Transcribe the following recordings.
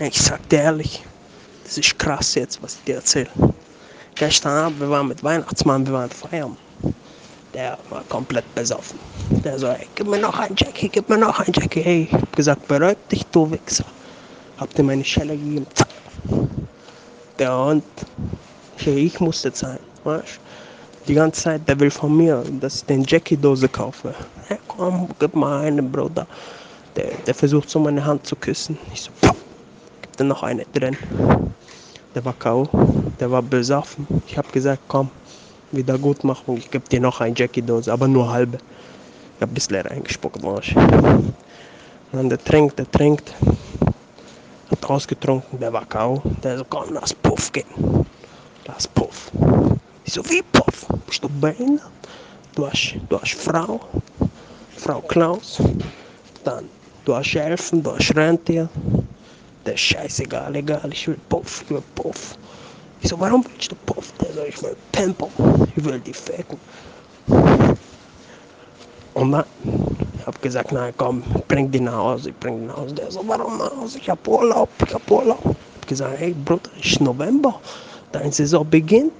Ich sag dir ehrlich, das ist krass jetzt, was ich dir erzähle. Gestern Abend, wir waren mit Weihnachtsmann, wir waren feiern. Der war komplett besoffen. Der so, ey, gib mir noch ein Jackie, gib mir noch ein Jackie. Hey, ich hab gesagt, beruhig dich, du Wichser. Hab dir meine Schelle gegeben, zack. Der Hund, ich musste sein, weißt Die ganze Zeit, der will von mir, dass ich den Jackie-Dose kaufe. Hey, komm, gib mal eine, Bruder. Der, der versucht so meine Hand zu küssen. Ich so, dir noch eine drin. Der war K.O., der war besoffen. Ich hab gesagt, komm, Wiedergutmachung, ich geb dir noch eine Jackie-Dose, aber nur halbe. Ich hab ein bisschen reingespuckt, weißt Und dann der trinkt, der trinkt. Hat ausgetrunken, der war K.O. Der so, komm, lass Puff gehen. Lass Puff. Ich so, wie Puff? Bist du behindert? Du hast, du hast Frau, Frau Klaus. Dann, du hast Elfen, du hast Rentier. Ist scheißegal, egal, ich will Puff, ich will Puff. Ich so, warum willst du Puff? Der so, ich will Pimple, ich will die ficken. Und dann, ich hab gesagt, nein, komm, bring die nach Hause, ich bring die nach Hause. Der so, warum nach Hause? Ich hab Urlaub, ich hab Urlaub. Ich hab gesagt, hey Bruder, ist November, deine Saison beginnt.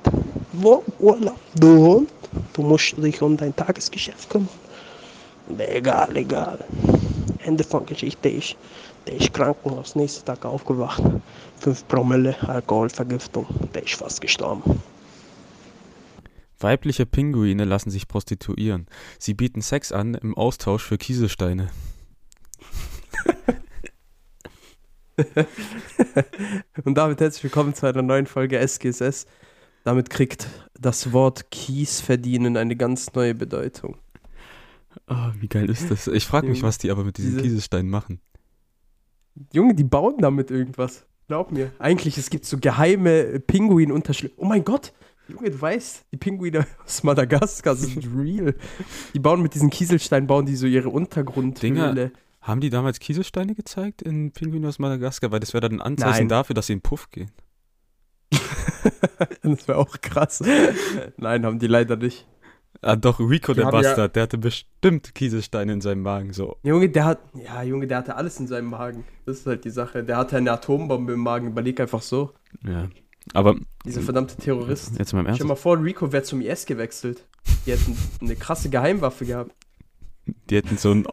Wo? Urlaub, du Hund. Du musst dich um dein Tagesgeschäft kümmern. Egal, egal. Ende von Geschichte ist, der ist Krankenhaus, nächsten Tag aufgewacht. 5 Promille Alkoholvergiftung, der ist fast gestorben. Weibliche Pinguine lassen sich prostituieren. Sie bieten Sex an im Austausch für Kieselsteine. Und damit herzlich willkommen zu einer neuen Folge SGSS. Damit kriegt das Wort Kies verdienen eine ganz neue Bedeutung. Oh, wie geil ist das? Ich frage mich, was die aber mit diesen Diese... Kieselsteinen machen. Junge, die bauen damit irgendwas. Glaub mir. Eigentlich, es gibt so geheime Pinguin-Unterschlüsse. Oh mein Gott, Junge, du weißt, die Pinguine aus Madagaskar sind real. Die bauen mit diesen Kieselsteinen, bauen die so ihre Untergrundhöhle. Haben die damals Kieselsteine gezeigt in Pinguine aus Madagaskar? Weil das wäre dann ein Anzeichen Nein. dafür, dass sie in Puff gehen. das wäre auch krass. Nein, haben die leider nicht. Ah, doch, Rico, die der Bastard, ja, der hatte bestimmt Kieselsteine in seinem Magen, so. Junge, der hat, ja, Junge, der hatte alles in seinem Magen. Das ist halt die Sache. Der hatte eine Atombombe im Magen, überleg einfach so. Ja. Aber. Dieser verdammte Terrorist. Jetzt mal im Ernst. Stell dir mal vor, Rico wäre zum IS gewechselt. Die hätten eine krasse Geheimwaffe gehabt. Die hätten so ein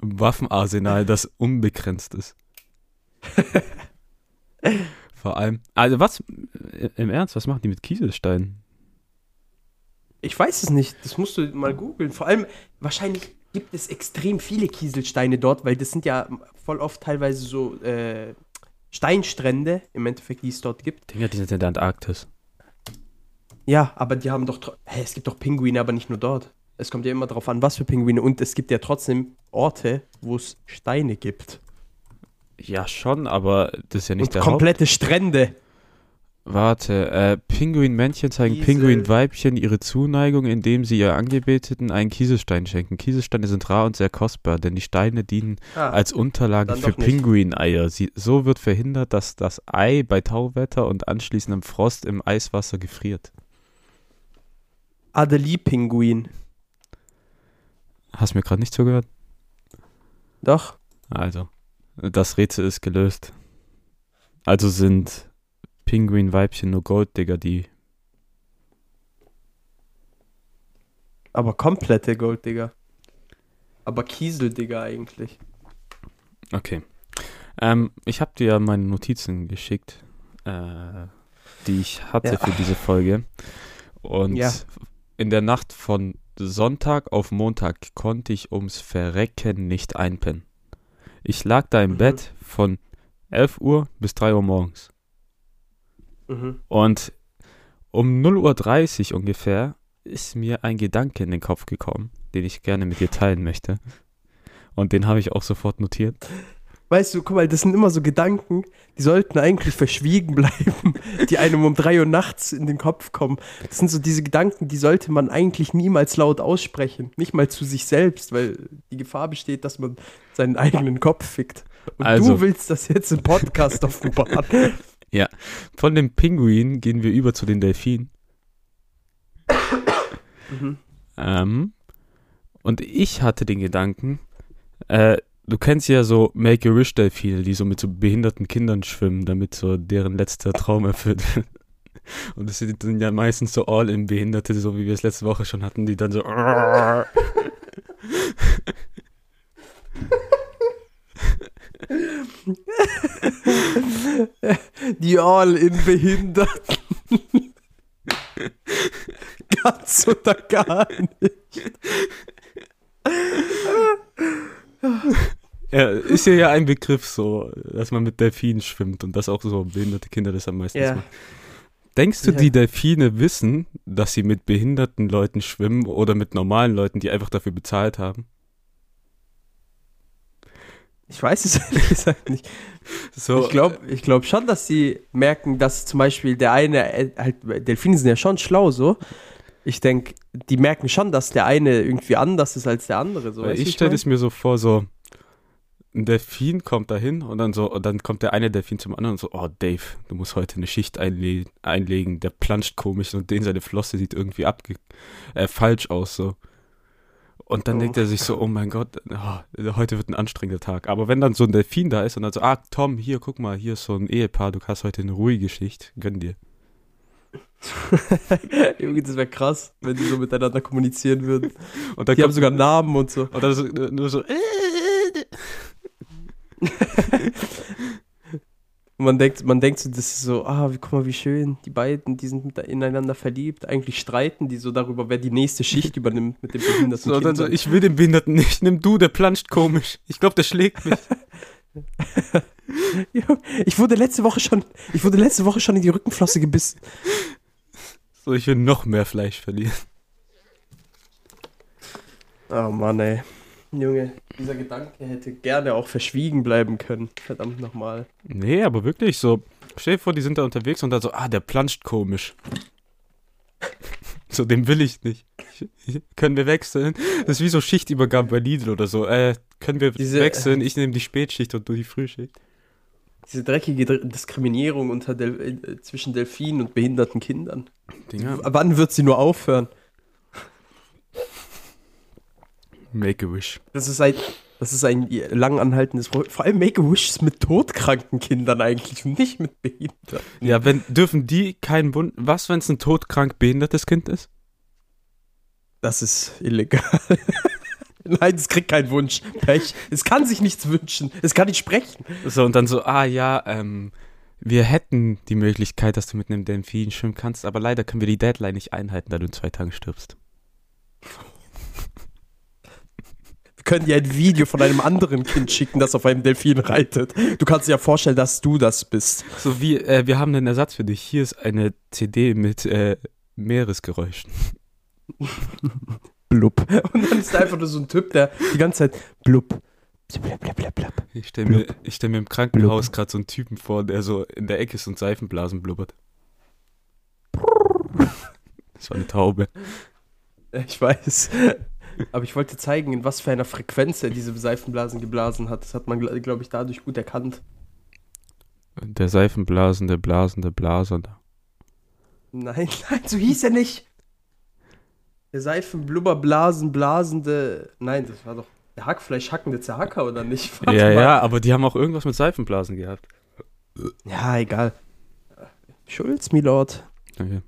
Waffenarsenal, das unbegrenzt ist. Vor allem. Also, was? Im Ernst, was machen die mit Kieselsteinen? Ich weiß es nicht. Das musst du mal googeln. Vor allem, wahrscheinlich gibt es extrem viele Kieselsteine dort, weil das sind ja voll oft teilweise so äh, Steinstrände, im Endeffekt, die es dort gibt. Ja, die sind in der Antarktis. Ja, aber die haben doch. Hey, es gibt doch Pinguine, aber nicht nur dort. Es kommt ja immer darauf an, was für Pinguine. Und es gibt ja trotzdem Orte, wo es Steine gibt. Ja, schon, aber das ist ja nicht Und der komplette Haupt Strände. Warte, äh, Pinguinmännchen zeigen Kiesel. Pinguinweibchen ihre Zuneigung, indem sie ihr Angebeteten einen Kieselstein schenken. Kieselsteine sind rar und sehr kostbar, denn die Steine dienen ah, als Unterlage für Pinguineier. Sie, so wird verhindert, dass das Ei bei Tauwetter und anschließendem Frost im Eiswasser gefriert. Adelie-Pinguin. Hast du mir gerade nicht zugehört? Doch. Also, das Rätsel ist gelöst. Also sind Pinguin-Weibchen nur Golddigger, die. Aber komplette Golddigger. Aber Kieseldigger eigentlich. Okay. Ähm, ich habe dir ja meine Notizen geschickt, äh, die ich hatte ja. für diese Folge. Und ja. in der Nacht von Sonntag auf Montag konnte ich ums Verrecken nicht einpennen. Ich lag da im mhm. Bett von 11 Uhr bis 3 Uhr morgens. Mhm. Und um 0.30 Uhr ungefähr ist mir ein Gedanke in den Kopf gekommen, den ich gerne mit dir teilen möchte. Und den habe ich auch sofort notiert. Weißt du, guck mal, das sind immer so Gedanken, die sollten eigentlich verschwiegen bleiben, die einem um drei Uhr nachts in den Kopf kommen. Das sind so diese Gedanken, die sollte man eigentlich niemals laut aussprechen. Nicht mal zu sich selbst, weil die Gefahr besteht, dass man seinen eigenen Kopf fickt. Und also, du willst das jetzt im Podcast offenbaren. Ja, von dem Pinguin gehen wir über zu den Delfinen. mhm. ähm, und ich hatte den Gedanken, äh, du kennst ja so Make-A-Wish-Delfine, die so mit so behinderten Kindern schwimmen, damit so deren letzter Traum erfüllt wird. Und das sind dann ja meistens so All-in-Behinderte, so wie wir es letzte Woche schon hatten, die dann so. Die All-in-Behinderten. Ganz oder gar nicht. Ja, ist ja, ja ein Begriff so, dass man mit Delfinen schwimmt und dass auch so behinderte Kinder das am meisten ja. machen. Denkst du, ja. die Delfine wissen, dass sie mit behinderten Leuten schwimmen oder mit normalen Leuten, die einfach dafür bezahlt haben? Ich weiß es ehrlich gesagt nicht. So, ich glaube ich glaub schon, dass sie merken, dass zum Beispiel der eine, äh, halt, Delfine sind ja schon schlau so. Ich denke, die merken schon, dass der eine irgendwie anders ist als der andere. So, ich stelle es mir so vor, so ein Delfin kommt dahin und dann so, und dann kommt der eine Delfin zum anderen und so, oh Dave, du musst heute eine Schicht einle einlegen. Der planscht komisch und den seine Flosse sieht irgendwie abge äh, falsch aus so. Und dann oh. denkt er sich so, oh mein Gott, oh, heute wird ein anstrengender Tag. Aber wenn dann so ein Delfin da ist und dann so, ah, Tom, hier, guck mal, hier ist so ein Ehepaar, du hast heute eine ruhige Schicht, gönn dir. Junge, das wäre krass, wenn die so miteinander kommunizieren würden. Und dann die haben sogar Namen und so. Und dann so, nur so, äh, Und man denkt, man denkt so, das ist so, ah, guck mal, wie schön, die beiden, die sind ineinander verliebt. Eigentlich streiten die so darüber, wer die nächste Schicht übernimmt mit dem behinderten so, Kind. So, ich will den Behinderten nicht, nimm du, der planscht komisch. Ich glaube, der schlägt mich. ich wurde letzte Woche schon, ich wurde letzte Woche schon in die Rückenflosse gebissen. So, ich will noch mehr Fleisch verlieren. Oh Mann, ey. Junge, dieser Gedanke hätte gerne auch verschwiegen bleiben können. Verdammt nochmal. Nee, aber wirklich so. Stell dir vor, die sind da unterwegs und dann so, ah, der planscht komisch. so, den will ich nicht. können wir wechseln? Das ist wie so Schichtübergabe bei Lidl oder so. Äh, können wir Diese, wechseln? Ich nehme die Spätschicht und du die Frühschicht. Diese dreckige Diskriminierung unter Del äh, zwischen Delfinen und behinderten Kindern. Dinger. Wann wird sie nur aufhören? Make-A-Wish. Das ist ein, das ist ein lang anhaltendes Problem. Vor allem Make-A-Wish ist mit todkranken Kindern eigentlich und nicht mit Behinderten. Ja, wenn, dürfen die keinen Bund. Was, wenn es ein todkrank behindertes Kind ist? Das ist illegal. Nein, es kriegt keinen Wunsch. Pech. Es kann sich nichts wünschen. Es kann nicht sprechen. So, und dann so, ah ja, ähm, wir hätten die Möglichkeit, dass du mit einem Delfin schwimmen kannst, aber leider können wir die Deadline nicht einhalten, da du in zwei Tagen stirbst. Wir können dir ein Video von einem anderen Kind schicken, das auf einem Delfin reitet. Du kannst dir ja vorstellen, dass du das bist. So wie, äh, wir haben einen Ersatz für dich. Hier ist eine CD mit äh, Meeresgeräuschen. blub. Und dann ist da einfach nur so ein Typ, der die ganze Zeit blub. Ich stelle mir, stell mir im Krankenhaus gerade so einen Typen vor, der so in der Ecke ist und Seifenblasen blubbert. Das war eine Taube. Ich weiß. Aber ich wollte zeigen, in was für einer Frequenz er diese Seifenblasen geblasen hat. Das hat man, glaube ich, dadurch gut erkannt. Der Seifenblasen, der Blasen, der Blasende. Nein, nein, so hieß er nicht. Der Seifenblubberblasen, blasende. Nein, das war doch der Hackfleisch hackende Zerhacker, oder nicht? Warte ja, mal. ja, aber die haben auch irgendwas mit Seifenblasen gehabt. Ja, egal. Schulz, Milord. Okay.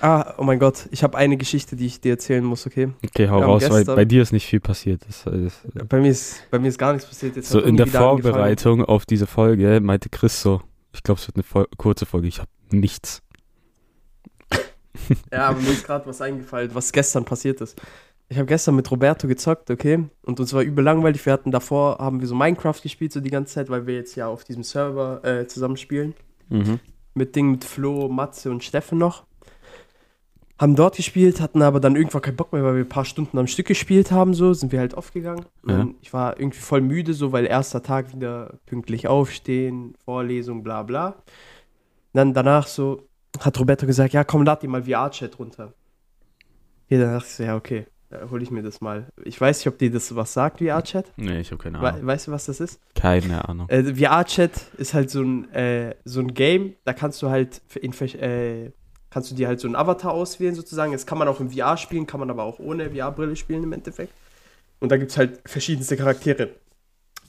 Ah, oh mein Gott, ich habe eine Geschichte, die ich dir erzählen muss, okay? Okay, hau raus, gestern, weil bei dir ist nicht viel passiert. Das, das, bei, mir ist, bei mir ist gar nichts passiert. Jetzt so in der Vorbereitung angefangen. auf diese Folge meinte Chris so, ich glaube, es wird eine Vol kurze Folge, ich habe nichts. Ja, aber mir ist gerade was eingefallen, was gestern passiert ist. Ich habe gestern mit Roberto gezockt, okay? Und uns war übel langweilig. Wir hatten davor, haben wir so Minecraft gespielt, so die ganze Zeit, weil wir jetzt ja auf diesem Server äh, zusammen spielen. Mhm. Mit Ding mit Flo, Matze und Steffen noch haben dort gespielt, hatten aber dann irgendwann keinen Bock mehr, weil wir ein paar Stunden am Stück gespielt haben, so sind wir halt aufgegangen. Ja. Ich war irgendwie voll müde, so weil erster Tag wieder pünktlich aufstehen, Vorlesung, bla bla. Dann danach so hat Roberto gesagt, ja komm, lad dir mal VR-Chat runter. Hier, dann dachte ich so, ja okay, hole ich mir das mal. Ich weiß nicht, ob dir das was sagt, VR-Chat. Nee, ich habe keine Ahnung. We weißt du, was das ist? Keine Ahnung. Äh, VR-Chat ist halt so ein, äh, so ein Game, da kannst du halt in, äh, kannst du dir halt so einen Avatar auswählen sozusagen. Jetzt kann man auch im VR spielen, kann man aber auch ohne VR-Brille spielen im Endeffekt. Und da gibt es halt verschiedenste Charaktere.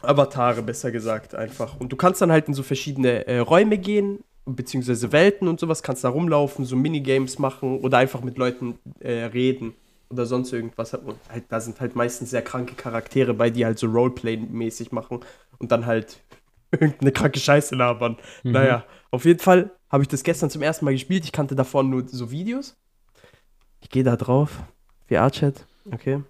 Avatare, besser gesagt, einfach. Und du kannst dann halt in so verschiedene äh, Räume gehen, beziehungsweise Welten und sowas, kannst da rumlaufen, so Minigames machen oder einfach mit Leuten äh, reden oder sonst irgendwas. Und halt, da sind halt meistens sehr kranke Charaktere bei, die halt so Roleplay-mäßig machen und dann halt irgendeine kranke Scheiße labern. Mhm. Naja, auf jeden Fall habe ich das gestern zum ersten Mal gespielt. Ich kannte davon nur so Videos. Ich gehe da drauf. VR-Chat. Okay.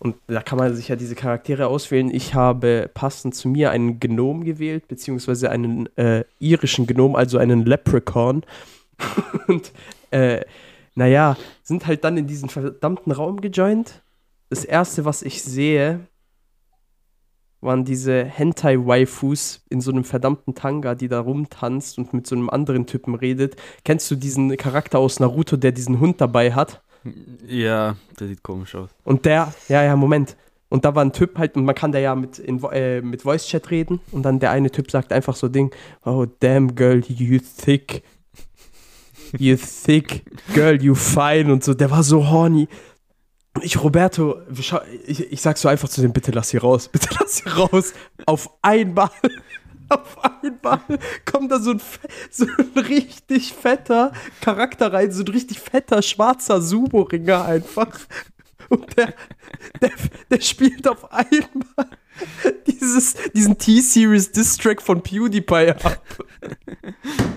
Und da kann man sich ja diese Charaktere auswählen. Ich habe passend zu mir einen Gnom gewählt, beziehungsweise einen äh, irischen Gnom, also einen Leprechaun. Und äh, naja, sind halt dann in diesen verdammten Raum gejoint. Das erste, was ich sehe, waren diese Hentai-Waifus in so einem verdammten Tanga, die da rumtanzt und mit so einem anderen Typen redet. Kennst du diesen Charakter aus Naruto, der diesen Hund dabei hat? Ja, der sieht komisch aus. Und der, ja, ja, Moment. Und da war ein Typ halt, und man kann da ja mit, in, äh, mit Voice-Chat reden. Und dann der eine Typ sagt einfach so Ding, oh, damn girl, you thick. You thick girl, you fine und so. Der war so horny. Und ich, Roberto, ich, ich sag so einfach zu dem, bitte lass sie raus, bitte lass sie raus. Auf einmal, auf einmal kommt da so ein, so ein richtig fetter Charakter rein, so ein richtig fetter schwarzer Sumo-Ringer einfach. Und der, der, der spielt auf einmal dieses, diesen T-Series Distrack von PewDiePie ab.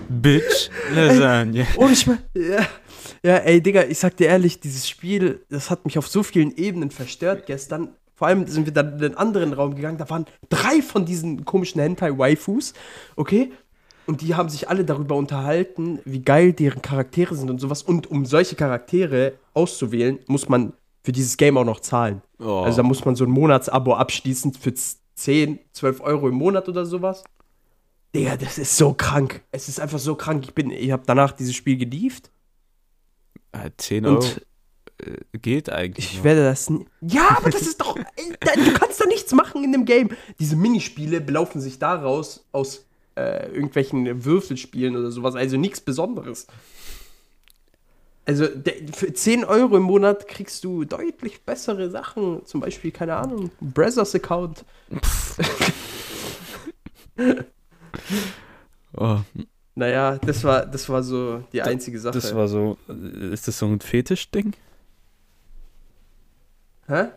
Bitch, Lasagne. Und ich meine, ja, ja, ey, Digga, ich sag dir ehrlich, dieses Spiel, das hat mich auf so vielen Ebenen verstört gestern. Vor allem sind wir dann in den anderen Raum gegangen, da waren drei von diesen komischen Hentai-Waifus, okay? Und die haben sich alle darüber unterhalten, wie geil deren Charaktere sind und sowas. Und um solche Charaktere auszuwählen, muss man für dieses Game auch noch zahlen. Oh. Also da muss man so ein Monatsabo abschließen für 10, 12 Euro im Monat oder sowas. Digga, das ist so krank. Es ist einfach so krank. Ich bin, ich habe danach dieses Spiel gelieft 10 Euro und äh, geht eigentlich. Ich noch. werde das. Ja, aber das ist doch. du kannst doch nichts machen in dem Game. Diese Minispiele belaufen sich daraus aus äh, irgendwelchen Würfelspielen oder sowas. Also nichts Besonderes. Also für 10 Euro im Monat kriegst du deutlich bessere Sachen. Zum Beispiel, keine Ahnung, Brazzers Account. oh. Naja, das war, das war so die einzige Sache. Das war so, ist das so ein Fetisch-Ding? Hä?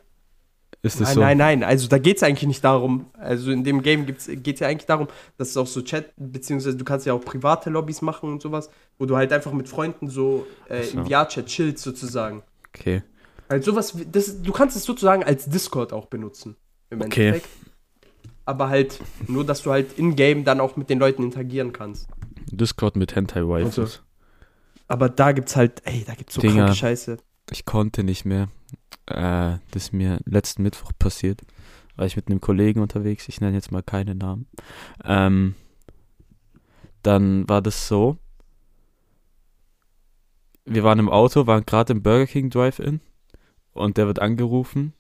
Ist das nein, so? nein, nein, also da geht es eigentlich nicht darum. Also in dem Game geht es ja eigentlich darum, dass es auch so Chat, beziehungsweise du kannst ja auch private Lobbys machen und sowas, wo du halt einfach mit Freunden so, äh, so. im VR-Chat chillst sozusagen. Okay. Also sowas, das, du kannst es sozusagen als Discord auch benutzen. Im okay. Endeffekt. Aber halt nur, dass du halt in-game dann auch mit den Leuten interagieren kannst. Discord mit Hentai Waifus. Also, aber da gibt's halt, ey, da gibt's so Dinger, kranke Scheiße. Ich konnte nicht mehr. Äh, das ist mir letzten Mittwoch passiert. War ich mit einem Kollegen unterwegs, ich nenne jetzt mal keine Namen. Ähm, dann war das so. Wir waren im Auto, waren gerade im Burger King Drive-In und der wird angerufen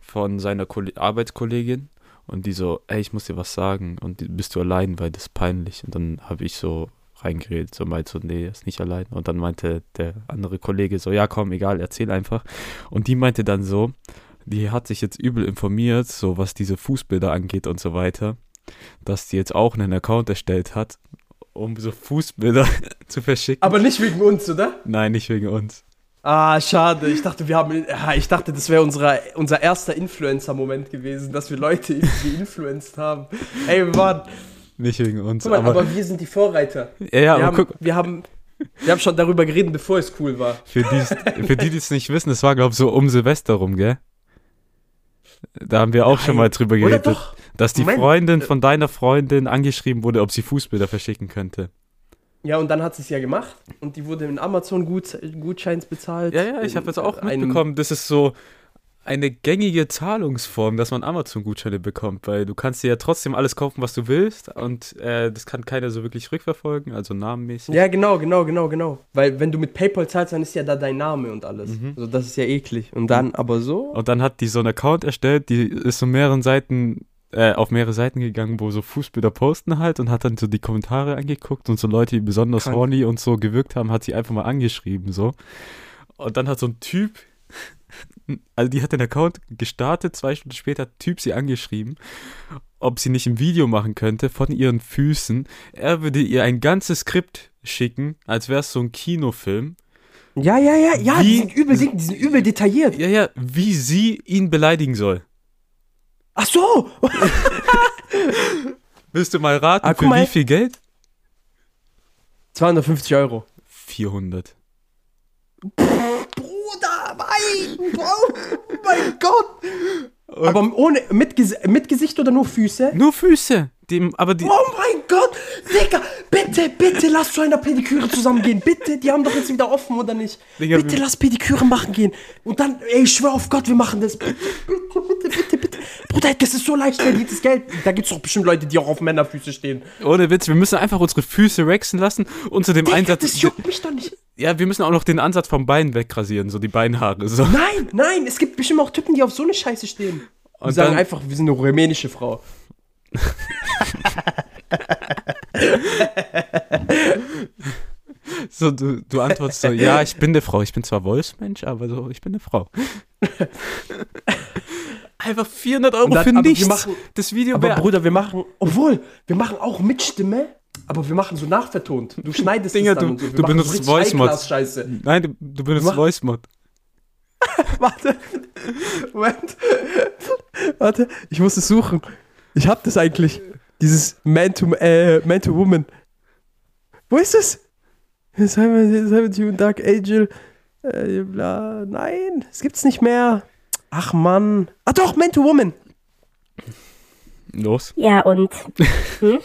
von seiner Ko Arbeitskollegin und die so, ey, ich muss dir was sagen. Und die, bist du allein, weil das ist peinlich. Und dann habe ich so reingeredet, so meinte so, nee, ist nicht allein. Und dann meinte der andere Kollege so, ja, komm, egal, erzähl einfach. Und die meinte dann so, die hat sich jetzt übel informiert, so was diese Fußbilder angeht und so weiter, dass die jetzt auch einen Account erstellt hat, um so Fußbilder zu verschicken. Aber nicht wegen uns, oder? Nein, nicht wegen uns. Ah, schade. Ich dachte, wir haben, ich dachte, das wäre unser erster Influencer-Moment gewesen, dass wir Leute geinfluenced haben. Ey, waren. Nicht wegen uns. Mal, aber, aber, wir sind die Vorreiter. Ja, ja, wir aber haben, guck. Wir haben, wir haben schon darüber geredet, bevor es cool war. Für die, für die, es nicht wissen, es war, glaube ich, so um Silvester rum, gell? Da haben wir auch Nein. schon mal drüber geredet, dass die. Freundin von deiner Freundin angeschrieben wurde, ob sie Fußbilder verschicken könnte. Ja, und dann hat sie es ja gemacht und die wurde in Amazon-Gutscheins bezahlt. Ja, ja, ich habe jetzt auch mitbekommen, das ist so eine gängige Zahlungsform, dass man Amazon-Gutscheine bekommt, weil du kannst dir ja trotzdem alles kaufen, was du willst und äh, das kann keiner so wirklich rückverfolgen, also namenmäßig. Ja, genau, genau, genau, genau. Weil wenn du mit PayPal zahlst, dann ist ja da dein Name und alles. Mhm. Also das ist ja eklig. Und dann aber so. Und dann hat die so einen Account erstellt, die ist so mehreren Seiten äh, auf mehrere Seiten gegangen, wo so Fußbilder posten halt und hat dann so die Kommentare angeguckt und so Leute, die besonders Krank. horny und so gewirkt haben, hat sie einfach mal angeschrieben so. Und dann hat so ein Typ also die hat den Account gestartet, zwei Stunden später hat Typ sie angeschrieben, ob sie nicht ein Video machen könnte von ihren Füßen. Er würde ihr ein ganzes Skript schicken, als wäre es so ein Kinofilm. Ja, ja, ja, ja, Wie- die sind, übel, die sind übel detailliert. Ja, ja, wie sie ihn beleidigen soll. Ach so! Willst du mal raten, Ah, für mal. wie viel Geld? 250 Euro. 400. Bruder, mein, oh mein Gott. Aber ohne, mit, mit Gesicht oder nur Füße? Nur Füße. Dem, aber die, Oh mein Gott, Digga, bitte, bitte lass zu einer Pediküre zusammengehen. Bitte, die haben doch jetzt wieder offen, oder nicht? Digga, bitte lass Pediküre machen gehen. Und dann, ey, ich schwör auf Gott, wir machen das. Bitte, bitte, bitte, bitte, bitte. Bruder, das ist so leicht verdientes Geld. Da gibt's doch bestimmt Leute, die auch auf Männerfüße stehen. ohne Witz, wir müssen einfach unsere Füße wachsen lassen und zu dem Digga, Einsatz. das juckt mich doch nicht. Ja, wir müssen auch noch den Ansatz vom Bein wegrasieren, so die Beinhaare. So. Nein, nein, es gibt bestimmt auch Typen, die auf so eine Scheiße stehen. Und Und sagen dann- einfach, wir sind eine rumänische Frau. So, du, du antwortest so, ja, ich bin eine Frau. Ich bin zwar Wolfsmensch, aber so, ich bin eine Frau. Einfach 400 Euro dann- für nichts. machen- das Video Aber. Bruder, wir machen, obwohl, wir machen auch mit Stimme, aber wir machen so nachvertont. Du schneidest Dinger, du- so. Du benutzt Voice Mod. Nein, du, du benutzt Mach- Voice Mod. Warte, Moment. Warte, ich muss es suchen. Ich hab das eigentlich. Dieses Man to, äh, Man to Woman. Wo ist es? Simon, Simon Dark Angel. Äh, bla. Nein, es gibt's nicht mehr. Ach Mann. Ah doch, Man to Woman. Los. Ja, und? Hm?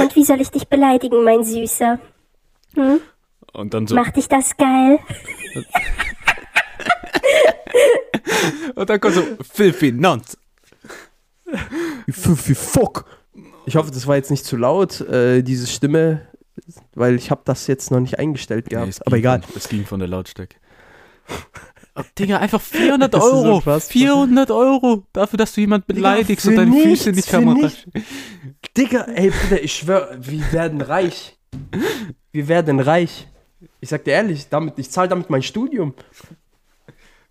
Und wie soll ich dich beleidigen, mein Süßer? Hm? Und dann so. Macht dich das geil? Und dann kommt so, filthy nonce. F- Fuck. Ich hoffe, das war jetzt nicht zu laut, äh, diese Stimme, weil ich habe das jetzt noch nicht eingestellt gehabt. Nee, aber egal. Von, es ging von der Lautstärke. Oh, Digga, einfach 400 Das ist so Euro. krass. 400 Euro dafür, dass du jemand beleidigst für und deine nichts, Füße nicht nichts. Digga, ey, Bruder, ich schwör, wir werden reich. Wir werden reich. Ich sag dir ehrlich, damit, ich zahle damit mein Studium.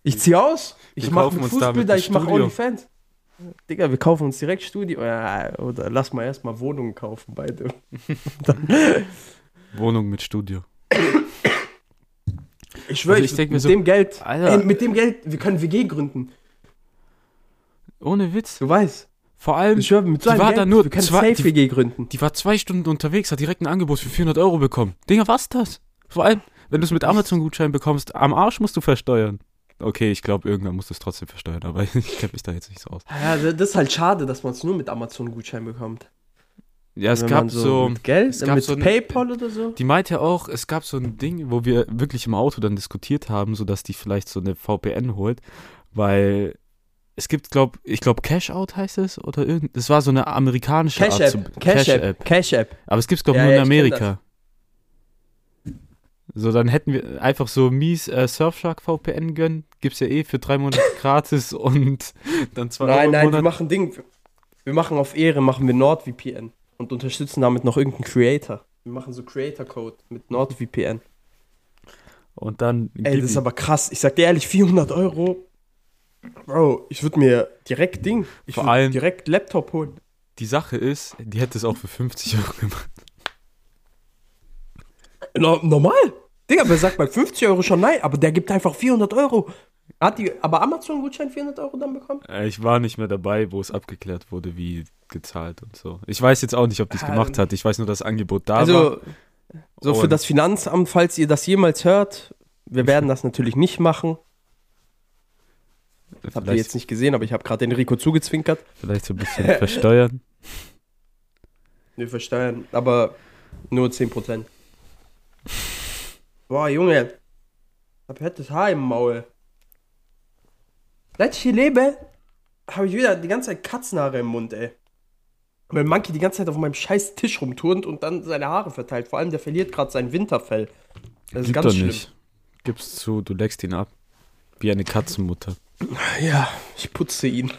Ich zieh aus. Ich mache Fußbilder, ich mache. OnlyFans. Digga, wir kaufen uns direkt Studio. Oder lass mal erstmal Wohnungen kaufen, beide. Wohnung mit Studio. Ich schwöre, Also ich ich mit so, dem Geld, Alter. ey, mit dem Geld, wir können WG gründen. Ohne Witz. Du weißt. Vor allem, Ich schwöre, mit so die war Geld, da nur wir können zwei- safe WG gründen. die war zwei Stunden unterwegs, hat direkt ein Angebot für 400 Euro bekommen. Dinger, was das? Vor allem, wenn du es mit Amazon-Gutschein bekommst, am Arsch musst du versteuern. Okay, ich glaube, irgendwann musst du es trotzdem versteuern, aber ich kenne mich da jetzt nicht so aus. Ja, das ist halt schade, dass man es nur mit Amazon-Gutschein bekommt. Ja, es gab so, Mit Geld? es gab mit so ein- PayPal oder so? Die meinte auch, es gab so ein Ding, wo wir wirklich im Auto dann diskutiert haben, so dass die vielleicht so eine VPN holt, weil es gibt, glaub, ich glaube Cash Out heißt es oder irgend, das war so eine amerikanische Cash Art zu, App. Cash App. Cash App. Aber es gibt's glaube Ja, nur ja, in ich Amerika. So, dann hätten wir einfach so mies äh, Surfshark VPN gönnen, gibt's ja eh für drei Monate gratis und dann zwei Euro Nein, im nein, wir Monat. machen Ding. Wir machen auf Ehre, machen wir NordVPN und unterstützen damit noch irgendeinen Creator. Wir machen so Creator-Code mit NordVPN. Und dann Ey, das ist aber krass. Ich sag dir ehrlich, 400 Euro. Bro, ich würde mir direkt Ding. Ich Vor würd allem- direkt Laptop holen. die Sache ist, die hätte es auch für 50 Euro gemacht. No, normal. Digga, wer sagt bei 50 Euro schon nein? Aber der gibt einfach 400 Euro. Hat die aber Amazon-Gutschein 400 Euro dann bekommen? Äh, Ich war nicht mehr dabei, wo es abgeklärt wurde, wie gezahlt und so. Ich weiß jetzt auch nicht, ob die es Ah, gemacht hat. Ich weiß nur, dass das Angebot da war. Also, so für das Finanzamt, falls ihr das jemals hört, wir werden das natürlich nicht machen. Habt ihr jetzt nicht gesehen, aber ich habe gerade den Rico zugezwinkert. vielleicht so ein bisschen versteuern. Wir versteuern, aber nur 10%. Boah, Junge. Hab fettes Haar im Maul. Seit ich hier lebe, habe ich wieder die ganze Zeit Katzenhaare im Mund, ey. Weil Monkey die ganze Zeit auf meinem scheiß Tisch rumturnt und dann seine Haare verteilt. Vor allem, der verliert gerade sein Winterfell. Das ist Gibt ganz doch schlimm. nicht. Gib's zu, du leckst ihn ab. Wie eine Katzenmutter. Ja, ich putze ihn.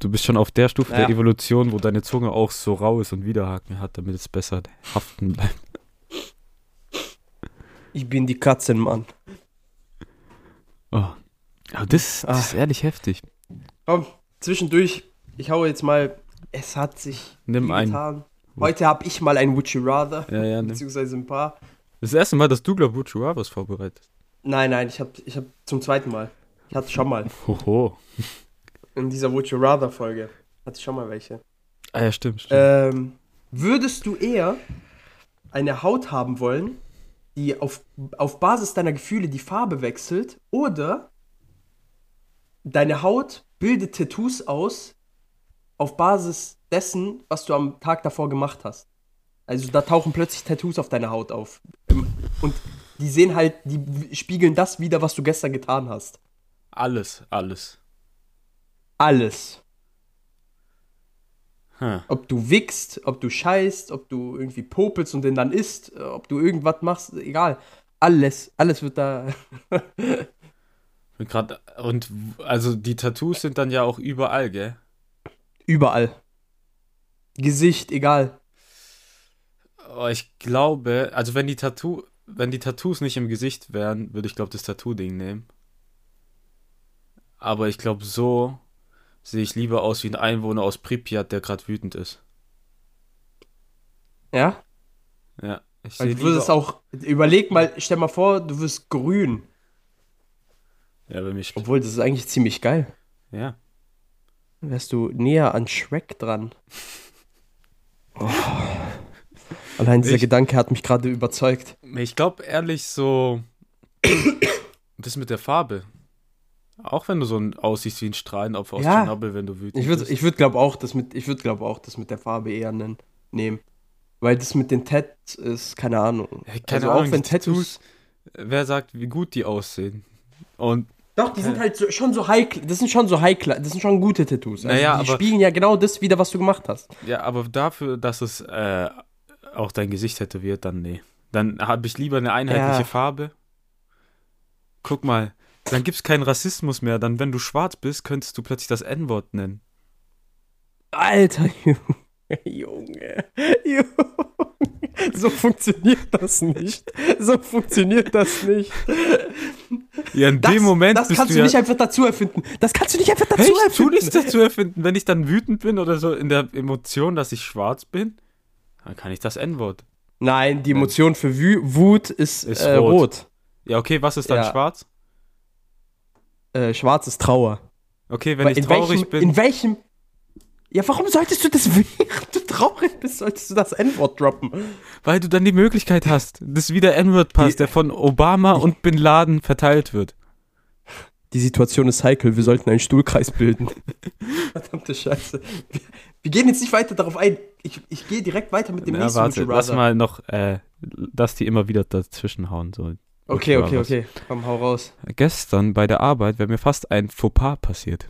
Du bist schon auf der Stufe Ja. der Evolution, wo deine Zunge auch so rau ist und Widerhaken hat, damit es besser haften bleibt. Ich bin die Katzenmann. Oh. Aber das, das ist ehrlich heftig. Komm, zwischendurch, ich hau jetzt mal. Es hat sich Nimm viel einen. getan. Heute habe ich mal ein Would You Rather, Ja, ja, nimm. beziehungsweise ein paar. Das erste Mal, dass du, glaub Would You Rathers vorbereitet. Nein, nein, ich habe ich hab zum zweiten Mal. Ich hatte schon mal Hoho. In dieser Would You Rather Folge. Hatte ich schon mal welche. Ah ja, stimmt, stimmt. Ähm, würdest du eher eine Haut haben wollen, die auf, auf Basis deiner Gefühle die Farbe wechselt, oder deine Haut bildet Tattoos aus auf Basis dessen, was du am Tag davor gemacht hast? Also da tauchen plötzlich Tattoos auf deiner Haut auf. Und die sehen halt, die spiegeln das wieder, was du gestern getan hast. alles, alles. Alles. Hm. Ob du wickst, ob du scheißt, ob du irgendwie popelst und den dann isst, äh, ob du irgendwas machst, egal. Alles, alles wird da. Bin grad, und also die Tattoos sind dann ja auch überall, gell? Überall. Gesicht, egal. Oh, ich glaube, also wenn die Tattoo, wenn die Tattoos nicht im Gesicht wären, würde ich glaube das Tattoo-Ding nehmen. Aber ich glaube, so sehe ich lieber aus wie ein Einwohner aus Pripyat, der gerade wütend ist. Ja? Ja, ich Weil du würdest auch. Überleg mal, stell mal vor, du wirst grün. ja, bei mir, sch- Obwohl, das ist eigentlich ziemlich geil. ja. Dann wärst du näher an Shrek dran. Oh. Allein dieser Ich- Gedanke hat mich gerade überzeugt. Ich glaube ehrlich so, das mit der Farbe. Auch wenn du so ein, aussiehst wie ein Strahlenopfer aus Ja. Tschernobyl, wenn du wütend Ich würde, bist. ich würde glaube auch, das mit, ich würde glaube auch, das mit der Farbe eher nen- nehmen, weil das mit den Tats ist keine Ahnung. Hey, keine also Ahnung, auch wenn Tattoos, Wer sagt, wie gut die aussehen? Und doch, die sind halt so, schon so high, das sind schon so high, das sind schon gute Tattoos. Also Naja, die aber- spiegeln ja genau das wieder, was du gemacht hast. ja, aber dafür, dass es äh, auch dein Gesicht tätowiert, dann nee. Dann habe ich lieber eine einheitliche Ja. Farbe. Guck mal, dann gibt es keinen Rassismus mehr. Dann, wenn du schwarz bist, könntest du plötzlich das N-Wort nennen. Alter Junge, Junge, Junge. So funktioniert das nicht. So funktioniert das nicht. Ja, in Das, dem Moment das kannst du du ja nicht einfach dazu erfinden. Das kannst du nicht einfach dazu Hey, ich tu erfinden. nichts dazu erfinden. Wenn ich dann wütend bin oder so in der Emotion, dass ich schwarz bin, dann kann ich das N-Wort. Nein, die Emotion für Wut ist, Ist äh, rot. rot. Ja, okay, was ist dann Ja. schwarz? Äh, schwarz ist Trauer. Okay, wenn Weil ich in traurig welchem, bin. In welchem. Ja, warum solltest du das, während du traurig bist, solltest du das N-Wort droppen? Weil du dann die Möglichkeit hast, dass wie der N-Word-Pass, der von Obama und Bin Laden verteilt wird. Die Situation ist heikel, wir sollten einen Stuhlkreis bilden. Verdammte Scheiße. Wir, wir gehen jetzt nicht weiter darauf ein. Ich, ich gehe direkt weiter mit dem Ja, nächsten warte, lass mal noch, äh, dass die immer wieder dazwischen hauen. So. Okay, okay, was. okay. Komm, hau raus. Gestern bei der Arbeit wäre mir fast ein Fauxpas passiert.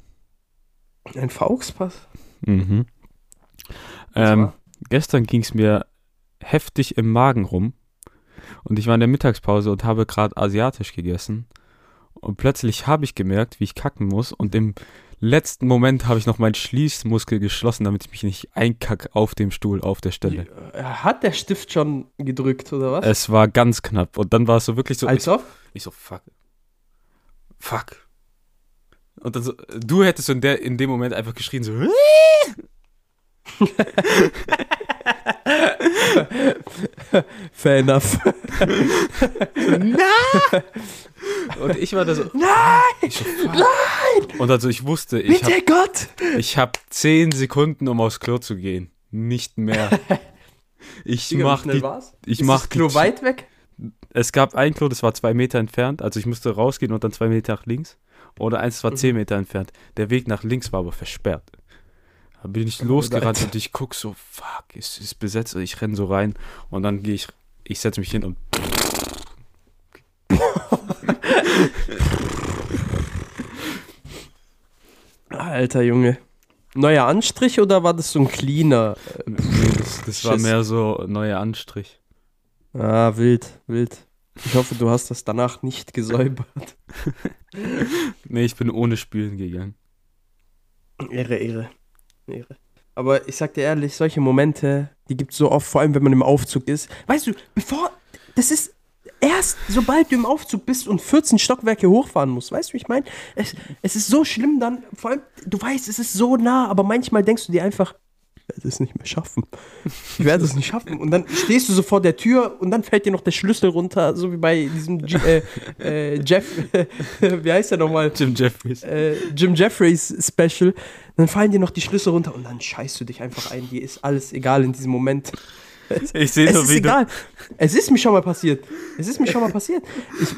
Ein Fauxpass? Mhm. Ähm, gestern ging es mir heftig im Magen rum und ich war in der Mittagspause und habe gerade asiatisch gegessen und plötzlich habe ich gemerkt, wie ich kacken muss und im letzten Moment habe ich noch meinen Schließmuskel geschlossen, damit ich mich nicht einkack auf dem Stuhl auf der Stelle. Äh, Hat der Stift schon gedrückt, oder was? Es war ganz knapp und dann war es so wirklich so, Als ob? ich so, fuck. Fuck. Und dann so, du hättest so in, der, in dem Moment einfach geschrien, so, Fair enough. und ich war da so, Nein! so, fuck. Und also ich wusste, ich habe Bitte Gott! Ich habe zehn Sekunden, um aufs Klo zu gehen. Nicht mehr. Ich Digga, wie mach die. war's? Ich Ist mach das Klo die, weit weg? Es gab ein Klo, das war zwei Meter entfernt. Also ich musste rausgehen und dann zwei Meter nach links. Oder eins, das war Mhm. zehn Meter entfernt. Der Weg nach links war aber versperrt. Da bin ich losgerannt und ich guck so, fuck, es ist besetzt. Und Ich renn so rein und dann gehe ich, ich setze mich hin und Alter Junge. Neuer Anstrich oder war das so ein cleaner? nee, das, das war mehr so neuer Anstrich. Ah, wild, wild. Ich hoffe, du hast das danach nicht gesäubert. Nee, ich bin ohne Spülen gegangen. Ehre, Ehre. Ehre. Aber ich sag dir ehrlich, solche Momente, die gibt es so oft, vor allem wenn man im Aufzug ist. Weißt du, bevor. Das ist. erst sobald du im Aufzug bist und 14 Stockwerke hochfahren musst. Weißt du, wie ich meine? Es, es ist so schlimm dann, vor allem, du weißt, es ist so nah, aber manchmal denkst du dir einfach, werde es nicht mehr schaffen. Ich werde es nicht schaffen. Und dann stehst du so vor der Tür und dann fällt dir noch der Schlüssel runter, so wie bei diesem G äh, äh, Jeff, wie heißt der nochmal? Jim Jeffries. Äh, Jim Jeffries Special. Dann fallen dir noch die Schlüssel runter und dann scheißt du dich einfach ein. Dir ist alles egal in diesem Moment. Es, Ich sehe es so ist wie egal. Es ist mir schon mal passiert. Es ist mir schon mal passiert. Ich,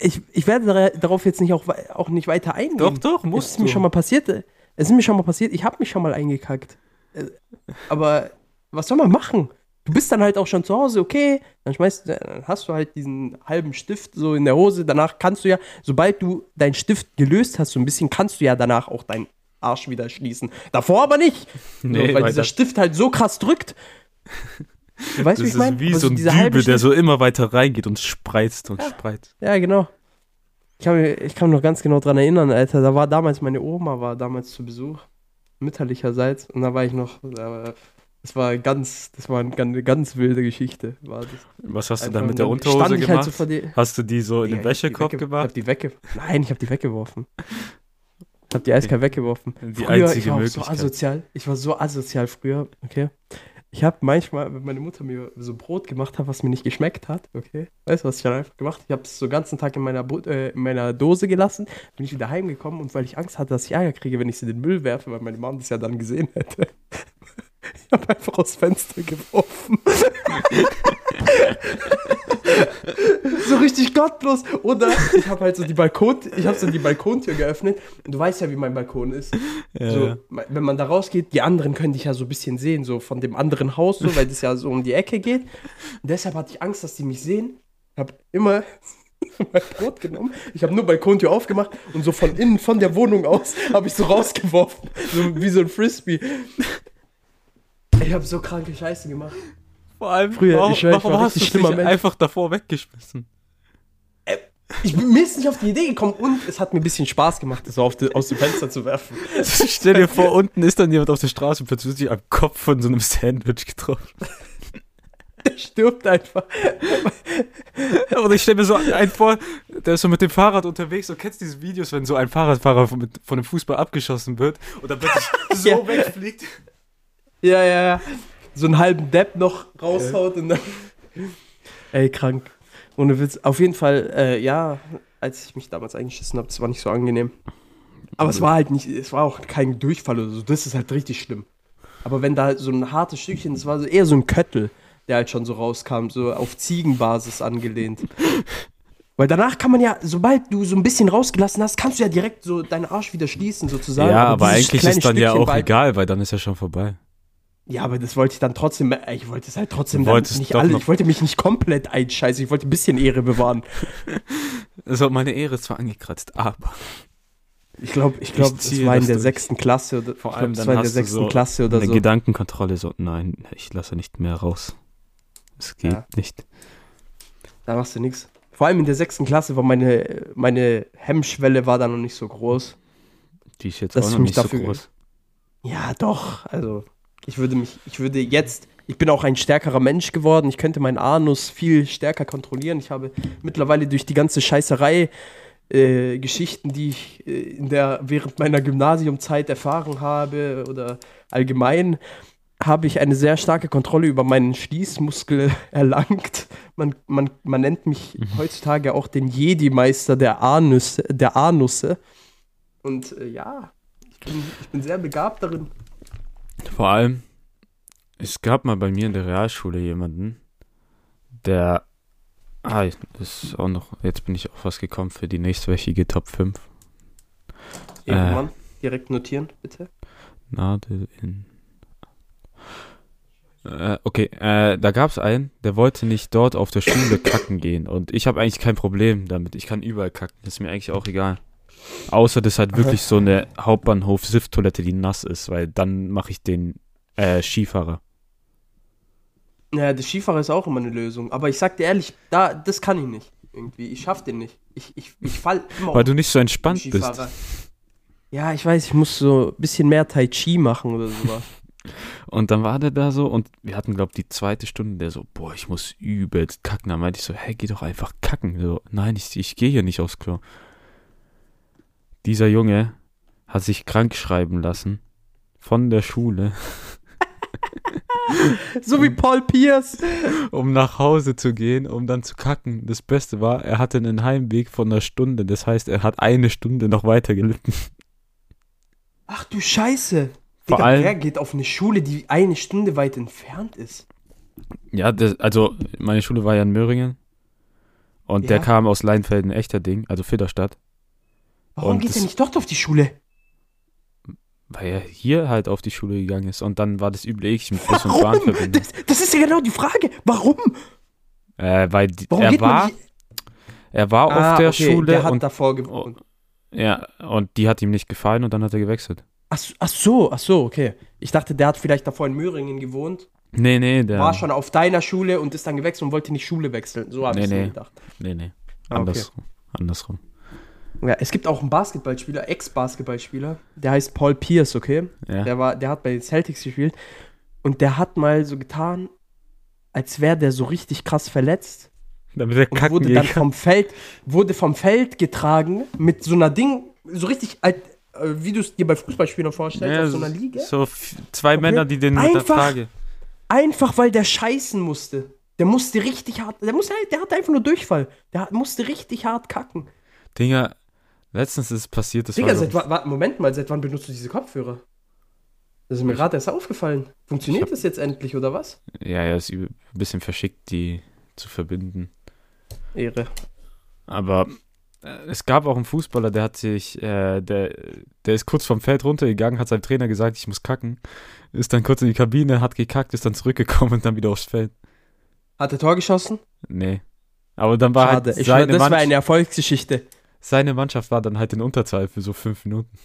ich, ich werde dara- darauf jetzt nicht auch, auch nicht weiter eingehen. Doch, doch, Es musst ist mir du. schon mal passiert. äh, Es ist mir schon mal passiert. Ich habe mich schon mal eingekackt. Äh, Aber was soll man machen? Du bist dann halt auch schon zu Hause, okay, dann schmeißt, dann hast du halt diesen halben Stift so in der Hose. Danach kannst du ja, sobald du deinen Stift gelöst hast, so ein bisschen, kannst du ja danach auch deinen Arsch wieder schließen. Davor aber nicht. Nee, so, weil dieser Stift halt so krass drückt. Du weißt, wie Das ich meine? ist wie Aber so ein Dübel, der so immer weiter reingeht und spreizt und spreizt. Ja, genau. Ich kann, mich, ich kann mich noch ganz genau dran erinnern, Alter. Da war damals, meine Oma war damals zu Besuch, mütterlicherseits. Und da war ich noch, da- das war ganz, das war eine ganz, wilde Geschichte. War das. Was hast du dann mit der Unterhose ich gemacht? Halt so. Hast du die so in Ja, den ich Wäschekorb wegge- Ich gemacht? hab die wegge Nein, ich hab die weggeworfen. Ich hab die eiskalt weggeworfen. Die früher, ich einzige war auch Möglichkeit. so asozial. Ich war so asozial früher, okay. Ich habe manchmal, wenn meine Mutter mir so Brot gemacht hat, was mir nicht geschmeckt hat, okay. Weißt du, was ich dann einfach gemacht? Ich habe es so den ganzen Tag in meiner, äh, in meiner Dose gelassen, bin ich wieder heimgekommen und weil ich Angst hatte, dass ich Ärger kriege, wenn ich sie in den Müll werfe, weil meine Mom das ja dann gesehen hätte. Ich habe einfach aufs Fenster geworfen. so richtig gottlos. Oder ich habe halt so die Balkon, ich habe so die Balkontür geöffnet und du weißt ja, wie mein Balkon ist. Ja, So, wenn man da rausgeht, die anderen können dich ja so ein bisschen sehen, so von dem anderen Haus, so, weil das ja so um die Ecke geht. Und deshalb hatte ich Angst, dass die mich sehen. Hab immer mein Brot genommen. Ich habe nur Balkontür aufgemacht und so von innen, von der Wohnung aus, habe ich so rausgeworfen. So wie so ein Frisbee. Ich habe so kranke Scheiße gemacht. Vor allem, Früher, warum, ich ich warum war hast du Mensch. einfach davor weggeschmissen? Ich bin mir ist nicht auf die Idee gekommen und es hat mir ein bisschen Spaß gemacht, das so auf die, aus dem Fenster zu werfen. Stell dir vor, unten ist dann jemand auf der Straße und plötzlich wird sich am Kopf von so einem Sandwich getroffen. Der stirbt einfach. Und ich stelle mir so einen vor, der ist so mit dem Fahrrad unterwegs. Du kennst diese Videos, wenn so ein Fahrradfahrer von, mit, von einem Fußball abgeschossen wird und dann plötzlich so Ja. wegfliegt. Ja, ja, ja. So einen halben Depp noch raushaut und dann. Ey, krank. Ohne Witz. Auf jeden Fall, äh, ja, als ich mich damals eingeschissen habe, das war nicht so angenehm. Aber es war halt nicht, es war auch kein Durchfall oder so. Das ist halt richtig schlimm. Aber wenn da halt so ein hartes Stückchen, das war so eher so ein Köttel, der halt schon so rauskam, so auf Ziegenbasis angelehnt. Weil danach kann man ja, sobald du so ein bisschen rausgelassen hast, kannst du ja direkt so deinen Arsch wieder schließen, sozusagen. Ja, aber eigentlich ist dann ja Stückchen auch war halt- egal, weil dann ist ja schon vorbei. Ja, aber das wollte ich dann trotzdem, äh, ich wollte es halt trotzdem nicht alle, ich wollte mich nicht komplett einscheißen, ich wollte ein bisschen Ehre bewahren. Also meine Ehre ist zwar angekratzt, aber Ich glaube, ich glaube, es war in das der sechsten Klasse oder Vor allem dann war in der sechsten so Klasse oder eine so. Gedankenkontrolle so, nein, ich lasse nicht mehr raus. Es geht Ja. nicht. Da machst du nichts. Vor allem in der sechsten Klasse war meine, meine Hemmschwelle war da noch nicht so groß. Die ist jetzt Das auch noch nicht so dafür- groß. Ja, doch. Also, ich würde mich, ich würde jetzt, ich bin auch ein stärkerer Mensch geworden. Ich könnte meinen Anus viel stärker kontrollieren. Ich habe mittlerweile durch die ganze Scheißerei äh, Geschichten, die ich äh, in der, während meiner Gymnasiumzeit erfahren habe oder allgemein, habe ich eine sehr starke Kontrolle über meinen Schließmuskel erlangt. Man, man, man nennt mich heutzutage auch den Jedi-Meister der Anüsse, der Anusse. Und äh, ja, ich bin, ich bin sehr begabt darin. Vor allem, es gab mal bei mir in der Realschule jemanden, der. Ah, das ist auch noch. Jetzt bin ich auf was gekommen für die nächstwöchige Top 5. Irgendwann direkt notieren, bitte. Nadel in. Äh, okay, äh, da gab es einen, der wollte nicht dort auf der Schule kacken gehen. Und ich habe eigentlich kein Problem damit. Ich kann überall kacken. Das ist mir eigentlich auch egal. Außer das ist halt wirklich so eine Hauptbahnhof-Sift-Toilette, die nass ist, weil dann mache ich den äh, Skifahrer. Ja, der Skifahrer ist auch immer eine Lösung. Aber ich sag dir ehrlich, da, das kann ich nicht. Irgendwie. Ich schaff den nicht. Ich, ich, ich fall immer Weil um du nicht so entspannt bist. Ja, ich weiß, ich muss so ein bisschen mehr Tai Chi machen oder sowas. Und dann war der da so und wir hatten, glaube ich, die zweite Stunde, der so, boah, ich muss übelst kacken. Da meinte ich so, hey, geh doch einfach kacken. So, nein, ich, ich gehe hier nicht aufs Klo. Dieser Junge hat sich krank schreiben lassen von der Schule. so wie Paul Pierce. Um nach Hause zu gehen, um dann zu kacken. Das Beste war, er hatte einen Heimweg von einer Stunde. Das heißt, er hat eine Stunde noch weiter gelitten. Ach du Scheiße. Vor Digga, allem- wer geht auf eine Schule, die eine Stunde weit entfernt ist? Ja, das, also meine Schule war ja in Möhringen. Und der Ja. kam aus Leinfelden, echter Ding, also Fitterstadt. Warum Und geht er nicht dort auf die Schule? Weil er hier halt auf die Schule gegangen ist. Und dann war das übel eklig mit Bus und Warum? Bahnverbindung. Das, das ist ja genau die Frage. Warum? Äh, weil die, Warum er geht war, er war Ah, auf der okay, Schule Der hat und, davor gewohnt. ja, und die hat ihm nicht gefallen und dann hat er gewechselt. Ach, so- ach so, ach so, okay. Ich dachte, der hat vielleicht davor in Möhringen gewohnt, Nee, nee, der. war schon auf deiner Schule und ist dann gewechselt und wollte nicht Schule wechseln. So habe Nee, ich nee. mir gedacht. Nee, nee. Ah, okay. Andersrum. Ja, es gibt auch einen Basketballspieler, Ex-Basketballspieler, der heißt Paul Pierce, okay? Ja. Der, war, der hat bei den Celtics gespielt und der hat mal so getan, als wäre der so richtig krass verletzt Damit er und wurde dann vom Feld, wurde vom Feld getragen mit so einer Ding, so richtig, alt, äh, wie du es dir bei Fußballspielern vorstellst, Ja, auf so einer Liege. So zwei Okay. Männer, die den der Einfach- Frage. Einfach weil der scheißen musste. Der musste richtig hart, der, musste, der hatte einfach nur Durchfall. Der musste richtig hart kacken. Dinger, letztens ist es passiert, das Digga, war seit, so, wa- wa- Moment mal, seit wann benutzt du diese Kopfhörer? Das ist mir gerade erst aufgefallen. Funktioniert das jetzt endlich, oder was? ja, ja, ist ein bisschen verschickt, die zu verbinden. Ehre. Aber äh, es gab auch einen Fußballer, der hat sich, äh, der, der ist kurz vom Feld runtergegangen, hat seinem Trainer gesagt, ich muss kacken, ist dann kurz in die Kabine, hat gekackt, ist dann zurückgekommen und dann wieder aufs Feld. Hat er Tor geschossen? Nee. Aber dann war Schade. halt Ich schwör, seine, das war Mannschaft, eine Erfolgsgeschichte. Seine Mannschaft war dann halt in Unterzahl für so fünf Minuten.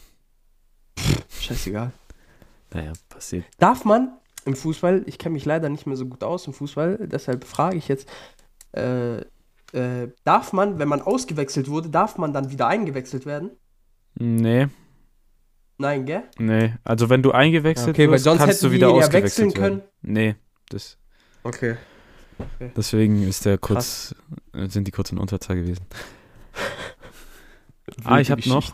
Scheißegal. Naja, passiert. Darf man im Fußball, ich kenne mich leider nicht mehr so gut aus im Fußball, deshalb frage ich jetzt, äh, äh, darf man, wenn man ausgewechselt wurde, darf man dann wieder eingewechselt werden? Nee, Nein, gell? nee. Also wenn du eingewechselt Okay, weil wirst, sonst kannst du wieder ja ausgewechselt wechseln werden. Nee, das, Okay. deswegen ist der kurz, äh, sind die kurz in Unterzahl gewesen. Ah, ich hab noch-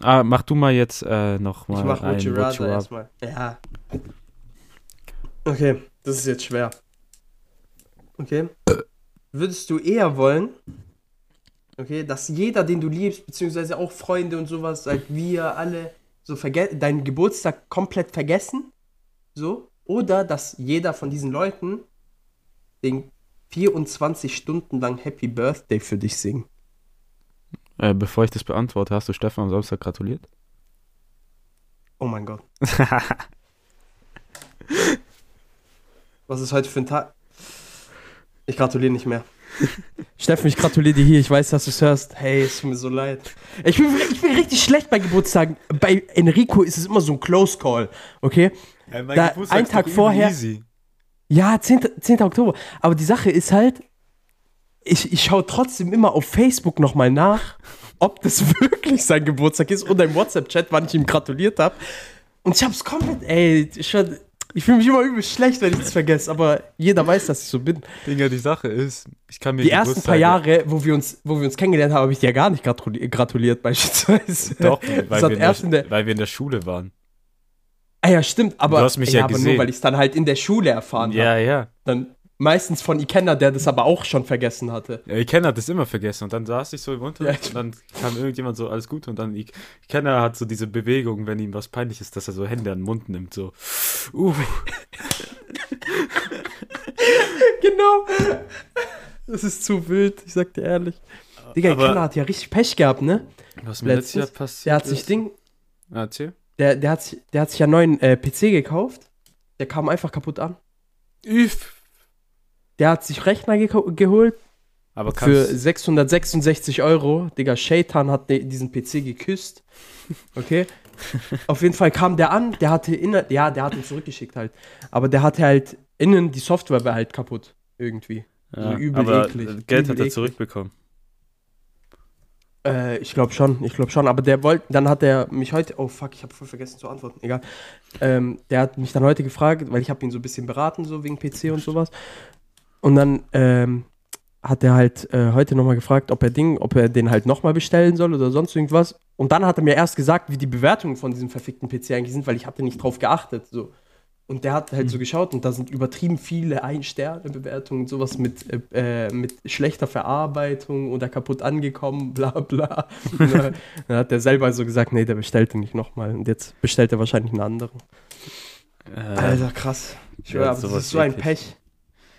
Ah, mach du mal jetzt äh, noch mal Ich mach Rather. erstmal. Ja. Okay, das ist jetzt schwer. Okay. Würdest du eher wollen, okay, dass jeder, den du liebst, beziehungsweise auch Freunde und sowas, halt wir alle so deinen Geburtstag komplett vergessen? So? Oder dass jeder von diesen Leuten den 24 Stunden lang Happy Birthday für dich singt? Äh, bevor ich das beantworte, hast du Stefan am Samstag gratuliert? Oh mein Gott. Was ist heute für ein Tag? Ich gratuliere nicht mehr. Steffen, ich gratuliere dir hier. Ich weiß, dass du es hörst. Hey, es tut mir so leid. Ich bin, ich bin richtig schlecht bei Geburtstagen. Bei Enrico ist es immer so ein Close Call. Okay? Da- ein Tag vorher- Ja, 10. 10. Oktober. Aber die Sache ist halt, ich, ich schaue trotzdem immer auf Facebook nochmal nach, ob das wirklich sein Geburtstag ist oder im WhatsApp-Chat, wann ich ihm gratuliert habe. Und ich hab's komplett, ey, ich, ich fühle mich immer übel schlecht, wenn ich das vergesse, aber jeder weiß, dass ich so bin. Dinger, die Sache ist, ich kann mir Die ersten paar Jahre, wo wir uns, wo wir uns kennengelernt haben, habe ich dir ja gar nicht gratuli gratuliert, beispielsweise. Doch, weil wir, der, weil wir in der Schule waren. ah ja, stimmt, aber, Du hast mich ja aber gesehen. nur, weil ich es dann halt in der Schule erfahren habe. Ja, ja. Dann meistens von Ikenna, der das aber auch schon vergessen hatte. Ja, Ikenna hat das immer vergessen und dann saß ich so im Unterricht Ja. und dann kam irgendjemand so, alles gut und dann Ik- Ikenna hat so diese Bewegung, wenn ihm was peinlich ist, dass er so Hände an den Mund nimmt, so. Uh, Genau. Das ist zu wild, ich sag dir ehrlich. Digga, Aber- Ikenna hat ja richtig Pech gehabt, ne? was mir letztes Jahr passiert Der hat sich ist- Ding, Ah, erzähl. der, der, hat, sich- der hat sich ja einen neuen äh, PC gekauft. Der kam einfach kaputt an. Üff. Der hat sich Rechner geko- geholt Aber für kannst, 666 Euro. Digga, Shaitan hat de- diesen PC geküsst. Okay. Auf jeden Fall kam der an, der hatte innen, ja, der hat ihn zurückgeschickt halt. Aber der hatte halt innen die Software war halt kaputt. Irgendwie. ja, so übel aber eklig, Geld übel hat er eklig. zurückbekommen. Äh, ich glaube schon, ich glaube schon. Aber der wollte, dann hat er mich heute, oh fuck, ich habe voll vergessen zu antworten, egal. Ähm, der hat mich dann heute gefragt, weil ich habe ihn so ein bisschen beraten, so wegen PC und sowas. Und dann ähm, hat er halt äh, heute nochmal gefragt, ob er Ding, ob er den halt nochmal bestellen soll oder sonst irgendwas. Und dann hat er mir erst gesagt, wie die Bewertungen von diesem verfickten PC eigentlich sind, weil ich hatte nicht drauf geachtet. So. Und der hat halt mhm. so geschaut und da sind übertrieben viele Ein-Sterne-Bewertungen, sowas mit, äh, mit schlechter Verarbeitung oder kaputt angekommen, bla bla. dann, dann hat er selber so gesagt, nee, der bestellt den nicht nochmal. Und jetzt bestellt er wahrscheinlich einen anderen. Äh, Alter, krass. Ich ja, höre, aber das ist so ein Pech.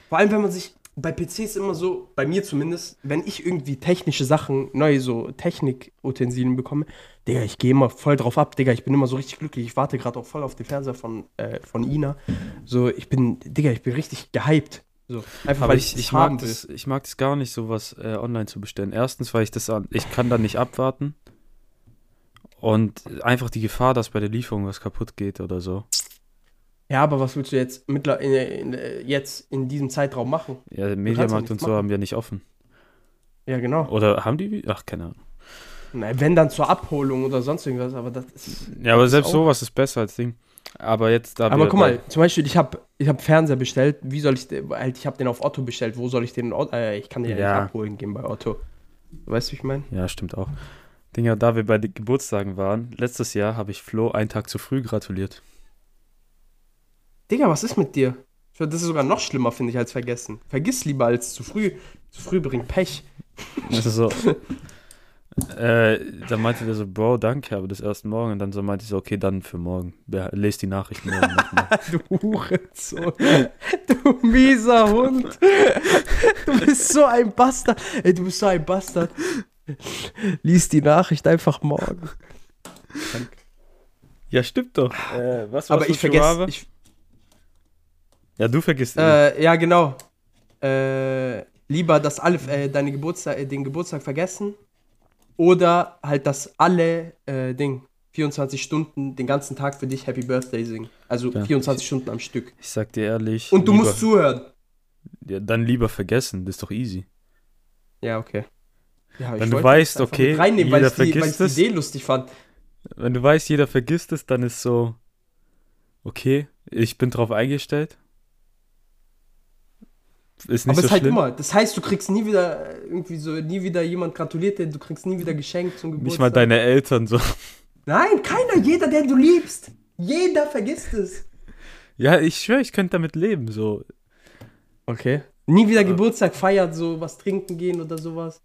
Vor allem, wenn man sich bei PCs immer so, bei mir zumindest, wenn ich irgendwie technische Sachen, neue so Technik-Utensilien bekomme, Digga, ich gehe immer voll drauf ab, Digga, ich bin immer so richtig glücklich. Ich warte gerade auch voll auf den Fernseher von, äh, von Ina. So, ich bin, Digga, ich bin richtig gehypt. So, einfach Aber weil ich, ich, ich mag das, ich mag das gar nicht, sowas äh, online zu bestellen. Erstens, weil ich das an, ich kann da nicht abwarten. Und einfach die Gefahr, dass bei der Lieferung was kaputt geht oder so. Ja, aber was willst du jetzt, in, in, jetzt in diesem Zeitraum machen? Ja, Mediamarkt und so machen. haben wir nicht offen. Ja, genau. Oder haben die? Ach, keine Ahnung. Na, wenn dann zur Abholung oder sonst irgendwas, aber das ist. Ja, aber selbst sowas ist besser als Ding. Aber jetzt da. Aber guck mal, zum Beispiel, ich habe ich hab Fernseher bestellt. Wie soll ich halt, ich habe den auf Otto bestellt. Wo soll ich den? Äh, ich kann den ja, ja nicht abholen gehen bei Otto. Weißt du, wie ich meine? Ja, stimmt auch. Dinger, da wir bei den Geburtstagen waren, letztes Jahr habe ich Flo einen Tag zu früh gratuliert. Digga, was ist mit dir? Das ist sogar noch schlimmer, finde ich, als vergessen. Vergiss lieber als zu früh. Zu früh bringt Pech. Das ist so. äh, dann meinte der so, Bro, danke, aber das erst morgen. Und dann so meinte ich so, okay, dann für morgen. Lest die Nachrichten morgen nochmal. du Hurensohn. Du mieser Hund. Du bist so ein Bastard. Ey, du bist so ein Bastard. Lies die Nachricht einfach morgen. Ja, stimmt doch. Äh, was aber ich vergesse. Ich, ja, du vergisst äh, Ja, genau. Äh, lieber, dass alle äh, deine Geburtstag, äh, den Geburtstag vergessen oder halt, dass alle äh, Ding 24 Stunden den ganzen Tag für dich Happy Birthday singen. Also ja. 24 Stunden am Stück. Ich sag dir ehrlich. Und du lieber, musst zuhören. Ja, dann lieber vergessen, das ist doch easy. Ja, okay. Ja, Wenn du weißt, okay, jeder weil vergisst die, weil ich die Idee lustig fand. Wenn du weißt, jeder vergisst es, dann ist so, okay, ich bin drauf eingestellt ist nicht Aber so es ist halt immer. Das heißt, du kriegst nie wieder irgendwie so, nie wieder jemand gratuliert dir, du kriegst nie wieder Geschenk zum Geburtstag. Nicht mal deine Eltern so. Nein, keiner, jeder, den du liebst. Jeder vergisst es. Ja, ich schwöre, ich könnte damit leben, so. Okay. Nie wieder Geburtstag feiert, so was trinken gehen oder sowas.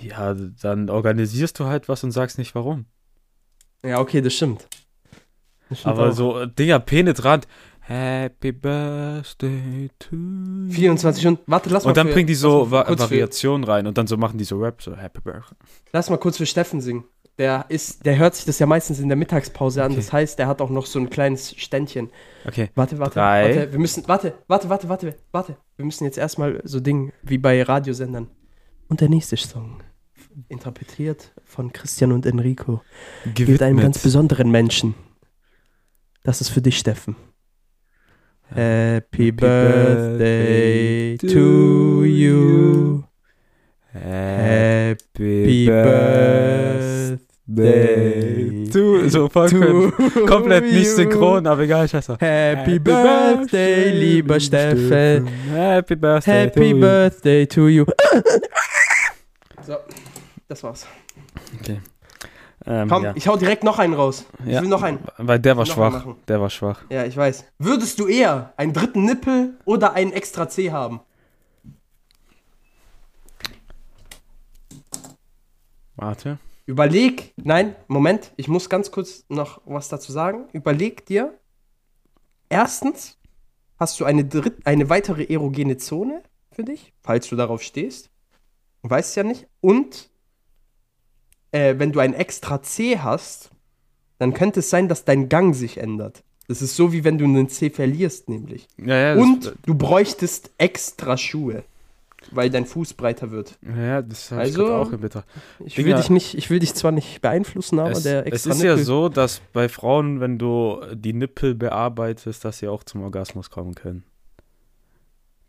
Ja, dann organisierst du halt was und sagst nicht warum. Ja, okay, das stimmt. Das stimmt Aber auch. so, Dinger, penetrant. Happy Birthday to you. 24 Stunden. Warte, lass mal. Und dann bringen die so Va Variationen rein und dann so machen die so Rap, so Happy Birthday. Lass mal kurz für Steffen singen. Der ist, der hört sich das ja meistens in der Mittagspause an. Okay. Das heißt, der hat auch noch so ein kleines Ständchen. Okay. Warte, warte, Drei. warte. Wir müssen, warte, warte, warte, warte, warte. Wir müssen jetzt erstmal so Ding wie bei Radiosendern. Und der nächste Song, interpretiert von Christian und Enrico, Gewidmet. mit einem ganz besonderen Menschen. Das ist für dich, Steffen. Happy birthday to you. Happy birthday to so voll komplett nicht synchron, aber egal, scheiße. Happy birthday, lieber Steffen. Happy birthday Happy to birthday to you. So, das war's. Okay. Ähm, Komm, ja. ich hau direkt noch einen raus. Ich ja, will noch einen. Weil der war schwach. Der war schwach. Ja, ich weiß. Würdest du eher einen dritten Nippel oder einen extra C haben? Warte. Überleg, nein, Moment, ich muss ganz kurz noch was dazu sagen. Überleg dir, erstens, hast du eine, dritt, eine weitere erogene Zone für dich, falls du darauf stehst. Weißt ja nicht. Und äh, wenn du ein extra C hast, dann könnte es sein, dass dein Gang sich ändert. Das ist so, wie wenn du einen C verlierst, nämlich. Ja, ja, Und du bräuchtest extra Schuhe, weil dein Fuß breiter wird. Ja, das habe also, ich auch im Betracht. Ich will, dich nicht, ich will dich zwar nicht beeinflussen, aber es, der extra Es ist Nippel ja so, dass bei Frauen, wenn du die Nippel bearbeitest, dass sie auch zum Orgasmus kommen können.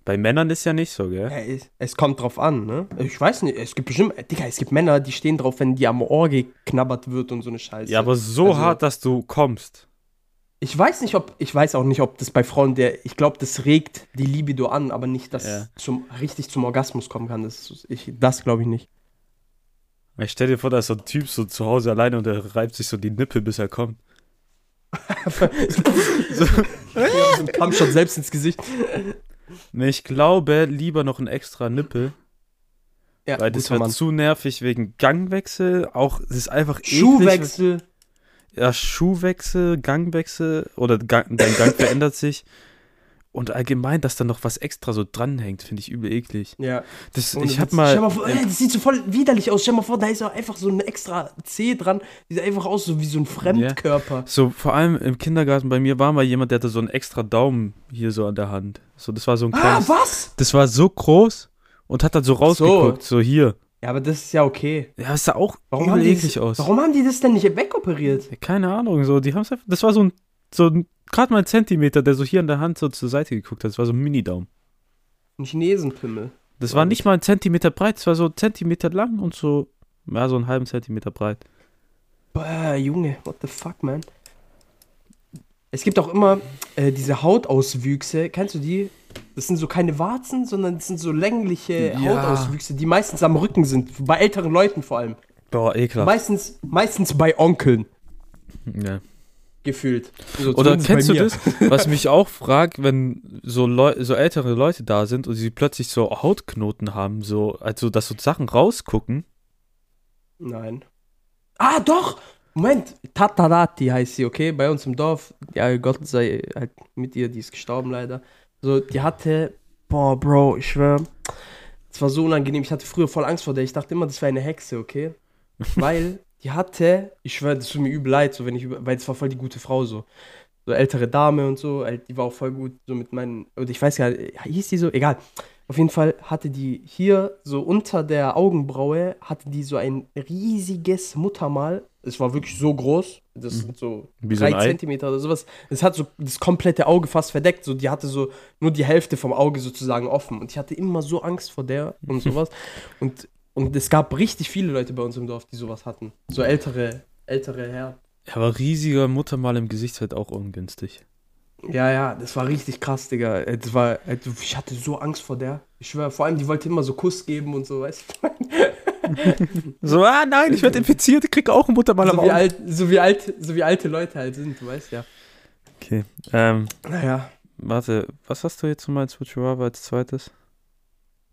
Bei Männern ist ja nicht so, gell? Ja, es, es kommt drauf an, ne? Ich weiß nicht, es gibt bestimmt, Digga, es gibt Männer, die stehen drauf, wenn die am Ohr geknabbert wird und so eine Scheiße. Ja, aber so Also- hart, dass du kommst. Ich weiß nicht, ob, ich weiß auch nicht, ob das bei Frauen der, ich glaube, das regt die Libido an, aber nicht, dass Ja. es zum, richtig zum Orgasmus kommen kann. Das, ich, das glaube ich nicht. Ich stell dir vor, da ist so ein Typ so zu Hause alleine und der reibt sich so die Nippel, bis er kommt. so, so ein Kampfshot selbst ins Gesicht. Ich glaube, lieber noch ein extra Nippel, Ja, weil das wird Mann. zu nervig wegen Gangwechsel. Auch, es ist einfach eklig. Schuhwechsel. Ja, Schuhwechsel, Gangwechsel oder Gang, dein Gang verändert sich. Und allgemein, dass da noch was extra so dranhängt, finde ich übel eklig. Ja. Das, Ohne ich hab Witz. mal. Mal vor, das sieht so voll widerlich aus. Stell mal vor, da ist auch einfach so ein extra C dran. Sieht einfach aus so wie so ein Fremdkörper. So, vor allem im Kindergarten bei mir war mal jemand, der hatte so einen extra Daumen hier so an der Hand. So, das war so ein Ah, kleines. was? das war so groß und hat dann so rausgeguckt, so, hier. Ja, aber das ist ja okay. Ja, es sah auch Warum übel eklig das, aus. warum haben die das denn nicht wegoperiert? Ja, Keine Ahnung, so, die haben es einfach. Das war so ein, so ein, gerade mal ein Zentimeter, der so hier an der Hand so zur Seite geguckt hat. Das war so ein Mini-Daumen. Ein Chinesenpimmel. Das war das- nicht mal ein Zentimeter breit, es war so ein Zentimeter lang und so, ja, so einen halben Zentimeter breit. Boah, Junge, what the fuck, man? Es gibt auch immer äh, diese Hautauswüchse. Kennst du die? Das sind so keine Warzen, sondern das sind so längliche Ja. Hautauswüchse, die meistens am Rücken sind. Bei älteren Leuten vor allem. Boah, ekelhaft. Meistens, meistens bei Onkeln Ja. Gefühlt. So, Oder kennst du das, was mich auch fragt, wenn so, Leu so ältere Leute da sind und sie plötzlich so Hautknoten haben, so, also dass so Sachen rausgucken. Nein. Ah, doch! Moment, Tatarati heißt sie, okay? Bei uns im Dorf. Ja, Gott sei halt mit ihr, die ist gestorben leider. So, die hatte, boah, Bro, ich schwör, es war so unangenehm. Ich hatte früher voll Angst vor der. Ich dachte immer, das wäre eine Hexe, okay? Weil die hatte, ich schwör, das tut mir übel leid, so wenn ich über, weil es war voll die gute Frau so. So ältere Dame und so, halt, die war auch voll gut, so mit meinen, oder ich weiß gar nicht, hieß die so? Egal. Auf jeden Fall hatte die hier so unter der Augenbraue, hatte die so ein riesiges Muttermal. Es war wirklich so groß. Das sind so Wie so ein drei Ei. Zentimeter oder sowas. Es hat so das komplette Auge fast verdeckt. So, die hatte so nur die Hälfte vom Auge sozusagen offen. Und ich hatte immer so Angst vor der und sowas. und, und es gab richtig viele Leute bei uns im Dorf, die sowas hatten. So ältere, ältere Herren. Ja, aber riesiger Muttermal im Gesicht halt auch ungünstig. Ja, ja, das war richtig krass, Digga. Das war, äh, ich hatte so Angst vor der. Ich schwöre, vor allem, die wollte immer so Kuss geben und so, weißt du? So, ah nein, ich werde infiziert, ich krieg auch ein Muttermal am So wie, Auge. alt, so, wie alt, so wie alte Leute halt sind, du weißt ja. Okay, ähm, Naja. warte, was hast du jetzt nochmal als Futurama als zweites?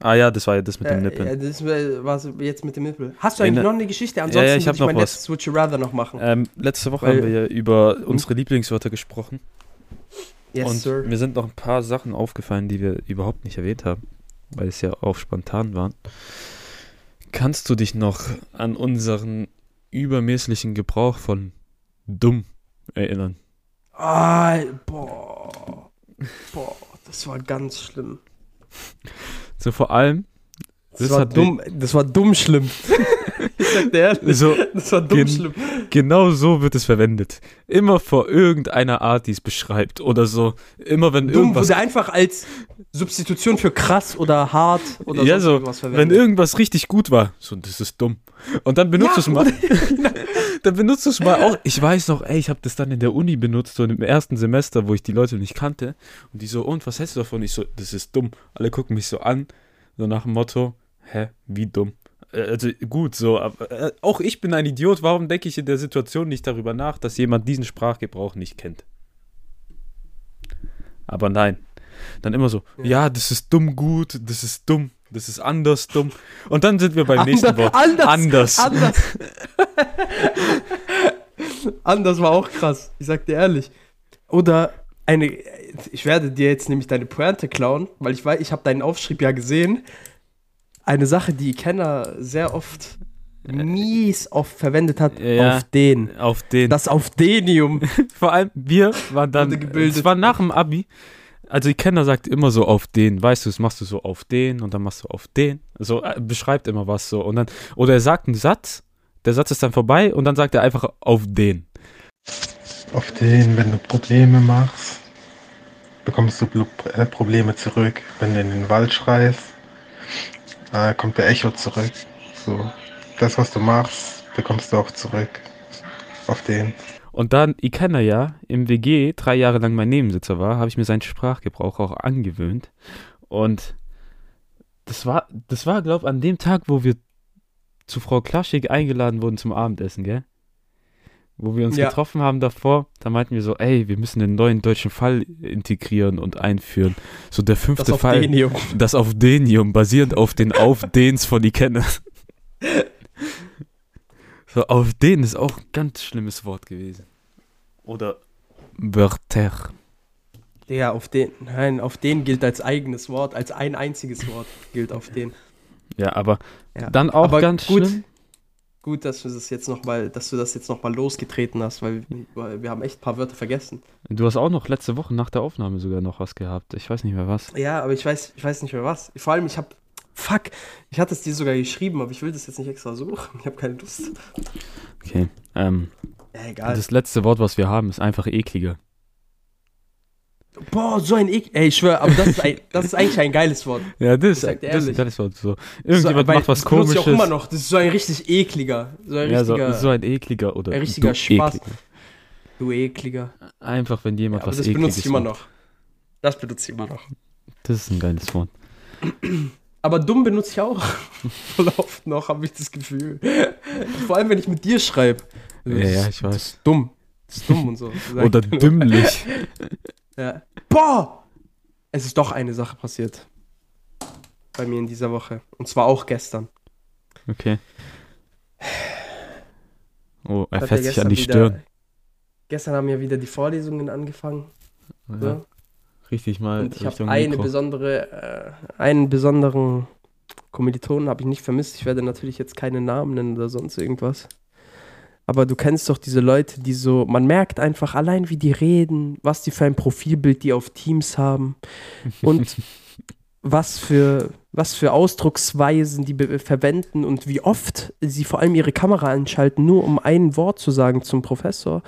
Ah ja, das war ja das mit dem Äh, Nippeln. Ja, das war jetzt mit dem Nippel. Hast du eigentlich Nee, ne- noch eine Geschichte? Ansonsten ja, ich hab würde noch mein was. letztes Would You Rather noch machen. Ähm, letzte Woche Weil- haben wir ja über unsere Lieblingswörter gesprochen. yes, und sir. mir sind noch ein paar Sachen aufgefallen, die wir überhaupt nicht erwähnt haben, weil es ja auch spontan waren. Kannst du dich noch an unseren übermäßlichen Gebrauch von dumm erinnern? Ah, boah. Boah, das war ganz schlimm. So vor allem, Das, Das war dumm, das war dumm schlimm. ich sag dir ehrlich, so das war dumm Gen- schlimm. genau so wird es verwendet. Immer vor irgendeiner Art, die es beschreibt oder so. Immer wenn Dumm irgendwas wurde einfach als Substitution für krass oder hart oder ja, so, irgendwas wenn verwendet. irgendwas richtig gut war, so, das ist dumm. Und dann benutzt Ja, du es mal. dann benutzt du es mal auch. Ich weiß noch, ey, ich habe das dann in der Uni benutzt, so im ersten Semester, wo ich die Leute nicht kannte. Und die so, und was hältst du davon? Ich so, das ist dumm. Alle gucken mich so an, so nach dem Motto, hä, wie dumm? Äh, Also gut, so, aber äh, auch ich bin ein Idiot. Warum denke ich in der Situation nicht darüber nach, dass jemand diesen Sprachgebrauch nicht kennt? Aber nein. Dann immer so, ja, das ist dumm gut, das ist dumm, das ist anders dumm. Und dann sind wir beim nächsten Ander- Wort. Anders. Anders. Anders. Anders war auch krass. Ich sag dir ehrlich. Oder eine. Ich werde dir jetzt nämlich deine Pointe klauen, weil ich weiß, ich habe deinen Aufschrieb ja gesehen. Eine Sache, die Kenner sehr oft mies oft verwendet hat, Ja. auf den. Auf den. Das auf Denium. Vor allem, wir waren dann, es war nach dem Abi, also die Kenner sagt immer so auf den, weißt du, das machst du so auf den und dann machst du auf den, so äh, beschreibt immer was so und dann, oder er sagt einen Satz, der Satz ist dann vorbei und dann sagt er einfach auf den. auf den, wenn du Probleme machst. bekommst du Blutprobleme zurück. Wenn du in den Wald schreist, äh, kommt der Echo zurück. So, das, was du machst, bekommst du auch zurück auf den. Und dann, ich kenne ja, im WG drei Jahre lang mein Nebensitzer war, habe ich mir seinen Sprachgebrauch auch angewöhnt. Und das war, das war, glaube ich, an dem Tag, wo wir zu Frau Klaschig eingeladen wurden zum Abendessen, gell? Wo wir uns ja. getroffen haben davor, da meinten wir so, ey, wir müssen den neuen deutschen Fall integrieren und einführen. So der fünfte das Fall. Denium. Das auf Denium, basierend auf den Auf-Dens von Ikenne. so, auf den ist auch ein ganz schlimmes Wort gewesen. Oder Wörter. Ja, auf den, nein, auf den gilt als eigenes Wort, als ein einziges Wort gilt auf den. Ja, aber ja. dann auch aber ganz gut, schlimm. Gut, dass du das jetzt noch mal, dass du das jetzt noch mal losgetreten hast, weil, weil wir haben echt ein paar Wörter vergessen. Du hast auch noch letzte Woche nach der Aufnahme sogar noch was gehabt. Ich weiß nicht mehr was. Ja, aber ich weiß, ich weiß nicht mehr was. Vor allem, ich habe Fuck, ich hatte es dir sogar geschrieben, aber ich will das jetzt nicht extra suchen. Ich habe keine Lust. Okay. Ähm, ja, egal. Das letzte Wort, was wir haben, ist einfach ekliger. Boah, so ein Ekel. Ey, ich schwöre, aber das ist, ein, das ist eigentlich ein geiles Wort. Ja, das, ist, das ist ein geiles Wort. So. Irgendjemand so, macht was komisches. Das auch immer noch. Das ist so ein richtig ekliger. So ein ja, richtiger, so, so, ein ekliger oder ein richtiger Spaß. Ekliger. Du ekliger. Einfach, wenn jemand ja, was das ekliges benutze ich immer noch. Das benutze ich immer noch. Das ist ein geiles Wort. Aber dumm benutze ich auch. Voll oft noch, habe ich das Gefühl. Vor allem, wenn ich mit dir schreibe. Ja, ja, ich weiß. Das ist dumm und so. Oder dümmlich. Ja. Boah! Es ist doch eine Sache passiert. Bei mir in dieser Woche. Und zwar auch gestern. Okay. Oh, er fährt sich an die wieder, Stirn. Gestern haben ja wieder die Vorlesungen angefangen. Ja. So. Richtig mal. Und ich habe eine besondere, äh, einen besonderen Kommilitonen habe ich nicht vermisst. Ich werde natürlich jetzt keine Namen nennen oder sonst irgendwas aber du kennst doch diese Leute, die so, man merkt einfach allein, wie die reden, was die für ein Profilbild die auf Teams haben und was für, was für Ausdrucksweisen die verwenden und wie oft sie vor allem ihre Kamera anschalten, nur um ein Wort zu sagen zum Professor.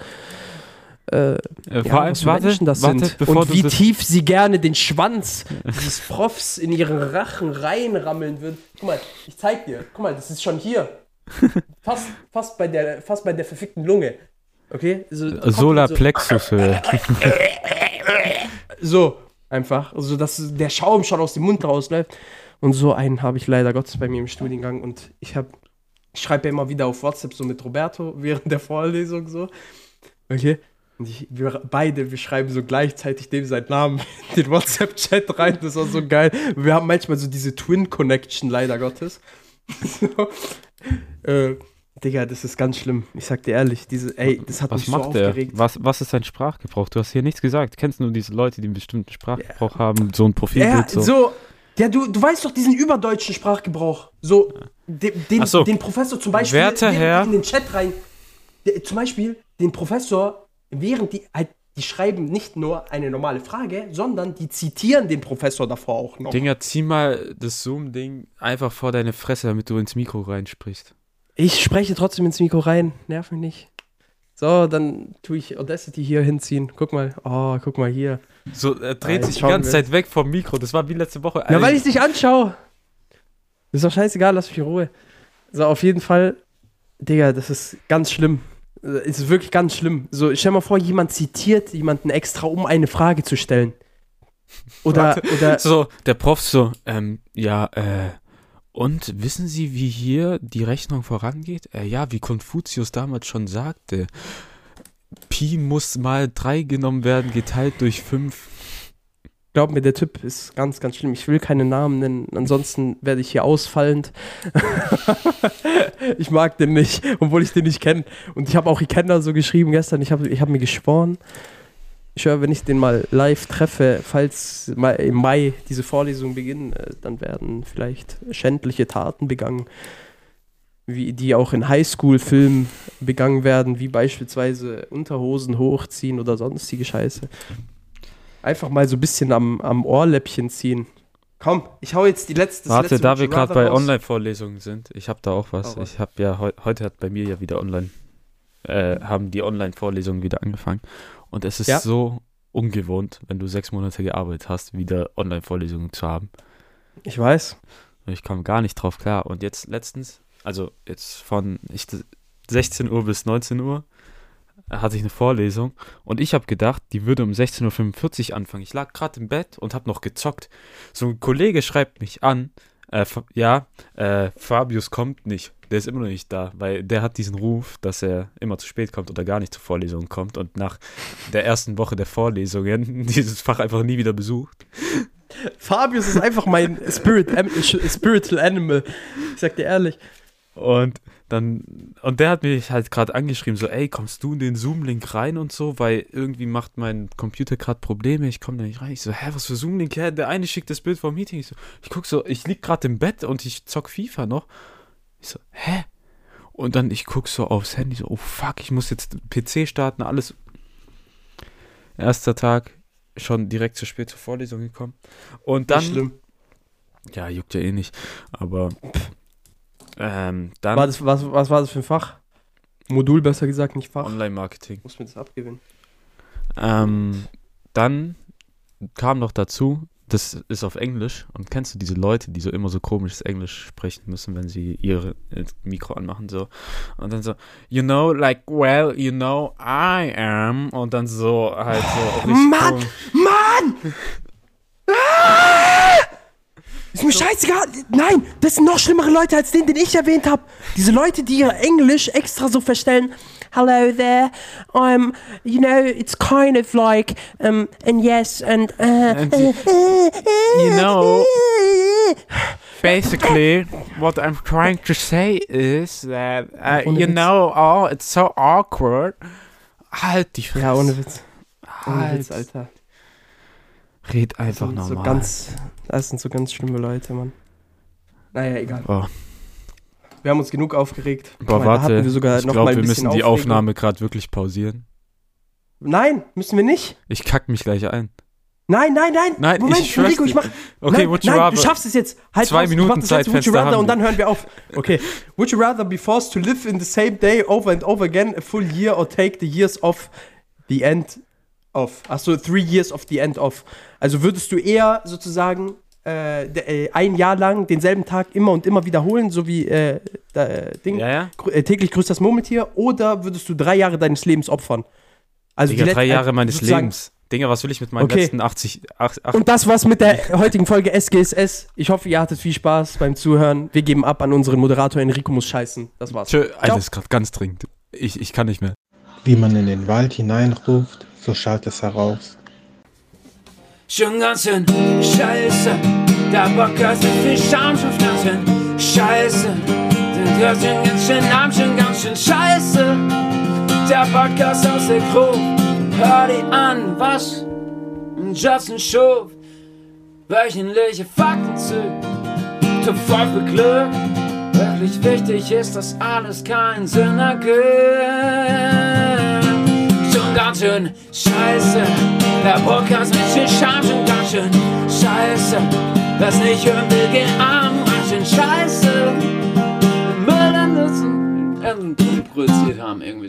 Äh, äh, ja, vor allem, warte, Menschen das warte, sind und wie tief sie gerne den Schwanz dieses Profs in ihren Rachen reinrammeln würden. Guck mal, ich zeig dir. Guck mal, das ist schon hier fast, fast, bei der, fast bei der verfickten Lunge. Okay? So, Solarplexus. So, so, einfach. So, dass der Schaum schon aus dem Mund rausläuft. Und so einen habe ich leider Gottes bei mir im Studiengang. Und ich habe, ich schreibe ja immer wieder auf WhatsApp so mit Roberto während der Vorlesung so. Okay? Und ich, wir beide, wir schreiben so gleichzeitig dem seinen Namen in den WhatsApp-Chat rein. Das war so geil. Wir haben manchmal so diese Twin-Connection, leider Gottes. so. Äh, Digga, das ist ganz schlimm. Ich sag dir ehrlich, diese, ey, das hat was mich macht so der? aufgeregt. Was, was ist sein Sprachgebrauch? Du hast hier nichts gesagt. Kennst du nur diese Leute, die einen bestimmten Sprachgebrauch ja. haben, so ein Profilbild? Ja, so, so ja, du, du weißt doch diesen überdeutschen Sprachgebrauch. So, den, den, so. den Professor zum Beispiel Werte Herr. in den Chat rein. Der, zum Beispiel den Professor, während die halt die schreiben nicht nur eine normale Frage, sondern die zitieren den Professor davor auch noch. Dinger, zieh mal das Zoom-Ding einfach vor deine Fresse, damit du ins Mikro reinsprichst. Ich spreche trotzdem ins Mikro rein, nerv mich nicht. So, dann tue ich Audacity hier hinziehen. Guck mal, oh, guck mal hier. So, er dreht Nein, sich die ganze Zeit weg vom Mikro. Das war wie letzte Woche. Ja, weil ich dich anschaue. Ist doch scheißegal, lass mich in Ruhe. So, auf jeden Fall, Digga, das ist ganz schlimm. Ist wirklich ganz schlimm. So, stell mal vor, jemand zitiert jemanden extra, um eine Frage zu stellen. Oder, oder. So, der Prof so, ähm, ja, äh, und wissen Sie, wie hier die Rechnung vorangeht? Äh, ja, wie Konfuzius damals schon sagte. Pi muss mal 3 genommen werden, geteilt durch 5. Glaub mir, der Typ ist ganz, ganz schlimm. Ich will keine Namen nennen, ansonsten werde ich hier ausfallend. ich mag den nicht, obwohl ich den nicht kenne. Und ich habe auch Ikenda so geschrieben gestern. Ich habe ich hab mir geschworen, ich höre, wenn ich den mal live treffe, falls im Mai diese Vorlesung beginnen, äh, dann werden vielleicht schändliche Taten begangen, wie die auch in Highschool-Filmen begangen werden, wie beispielsweise Unterhosen hochziehen oder sonstige Scheiße. Einfach mal so ein bisschen am, am Ohrläppchen ziehen. Komm, ich hau jetzt die letzte. Warte, letzte da wir gerade bei Online-Vorlesungen sind, ich habe da auch was. Oh. Ich habe ja heu heute hat bei mir ja wieder online, äh, haben die Online-Vorlesungen wieder angefangen. Und es ist ja. so ungewohnt, wenn du sechs Monate gearbeitet hast, wieder Online-Vorlesungen zu haben. Ich weiß. Ich kam gar nicht drauf klar. Und jetzt letztens, also jetzt von ich, 16 Uhr bis 19 Uhr, hatte ich eine Vorlesung und ich habe gedacht, die würde um 16.45 Uhr anfangen. Ich lag gerade im Bett und habe noch gezockt. So ein Kollege schreibt mich an, äh, ja, äh, Fabius kommt nicht. Der ist immer noch nicht da, weil der hat diesen Ruf, dass er immer zu spät kommt oder gar nicht zur Vorlesung kommt und nach der ersten Woche der Vorlesungen dieses Fach einfach nie wieder besucht. Fabius ist einfach mein Spirit, Spiritual Animal. Ich sag dir ehrlich. Und dann, und der hat mich halt gerade angeschrieben, so, ey, kommst du in den Zoom-Link rein und so, weil irgendwie macht mein Computer gerade Probleme, ich komme da nicht rein. Ich so, hä, was für Zoom-Link? Hä, der eine schickt das Bild vom Meeting. Ich so, ich guck so, ich lieg gerade im Bett und ich zock FIFA noch. Ich so, hä? Und dann, ich guck so aufs Handy, so, oh fuck, ich muss jetzt PC starten, alles. Erster Tag, schon direkt zu spät zur Vorlesung gekommen. Und dann. Nicht schlimm. Ja, juckt ja eh nicht. Aber. Pff, ähm, dann war das, was, was war das für ein Fach? Modul besser gesagt, nicht Fach. Online-Marketing. Muss mir das abgewinnen. Ähm, dann kam noch dazu, das ist auf Englisch. Und kennst du diese Leute, die so immer so komisches Englisch sprechen müssen, wenn sie ihr Mikro anmachen, so. Und dann so, you know, like, well, you know, I am. Und dann so halt so. Mann! Mann! Ist mir so. scheißegal. Nein, das sind noch schlimmere Leute als den, den ich erwähnt habe. Diese Leute, die ihr Englisch extra so verstellen. Hello there. I'm, you know, it's kind of like, um, and yes, and, uh, and uh, you know, basically, what I'm trying to say is that, uh, you know, oh, it's so awkward. Halt die Fresse. Ja, ohne Witz. Ohne halt. Witz, Alter. Red einfach das normal. So ganz, das sind so ganz schlimme Leute, Mann. Naja, egal. Oh. Wir haben uns genug aufgeregt. Boah, mal, warte, ich glaube, wir müssen die Aufnahme gerade wirklich pausieren. Nein, müssen wir nicht. Ich kack mich gleich ein. Nein, nein, nein. Nein, Moment, ich Rico, ich mach. Okay, nein, would you nein, rather? Du schaffst es jetzt. Halt Zwei Minuten Zeitfenster would you rather, und dann hören wir auf. Okay. would you rather be forced to live in the same day over and over again a full year or take the years of the end of? Achso, three years of the end of. Also würdest du eher sozusagen äh, äh, ein Jahr lang denselben Tag immer und immer wiederholen, so wie äh, äh, Ding, ja, ja. Äh, täglich grüßt das Murmeltier, oder würdest du drei Jahre deines Lebens opfern? Also Digga, drei Jahre meines Lebens. Dinge, was will ich mit meinen okay. letzten 80, 80, 80 Und das war's mit der heutigen Folge SGSS. Ich hoffe, ihr hattet viel Spaß beim Zuhören. Wir geben ab an unseren Moderator Enrico muss scheißen. Das war's. Tschö, Alter, ist gerade ganz dringend. Ich, ich kann nicht mehr. Wie man in den Wald hineinruft, so schallt es heraus. Schon ganz schön scheiße, der Bock hat so viel Scham schon ganz schön scheiße. Den hört schon ganz schön Arm, schon ganz schön scheiße. Der Podcast aus der Gruppe, hör die an, was Justin schuf. Wöchentliche Fakten zu, zu voll für Glück. Wirklich wichtig ist, dass alles keinen Sinn ergibt ganz schön scheiße. Der Podcast mit viel Scham schon ganz schön scheiße. Was nicht hören will, geh arm, ganz schön scheiße. Müll an Nutzen produziert haben, irgendwie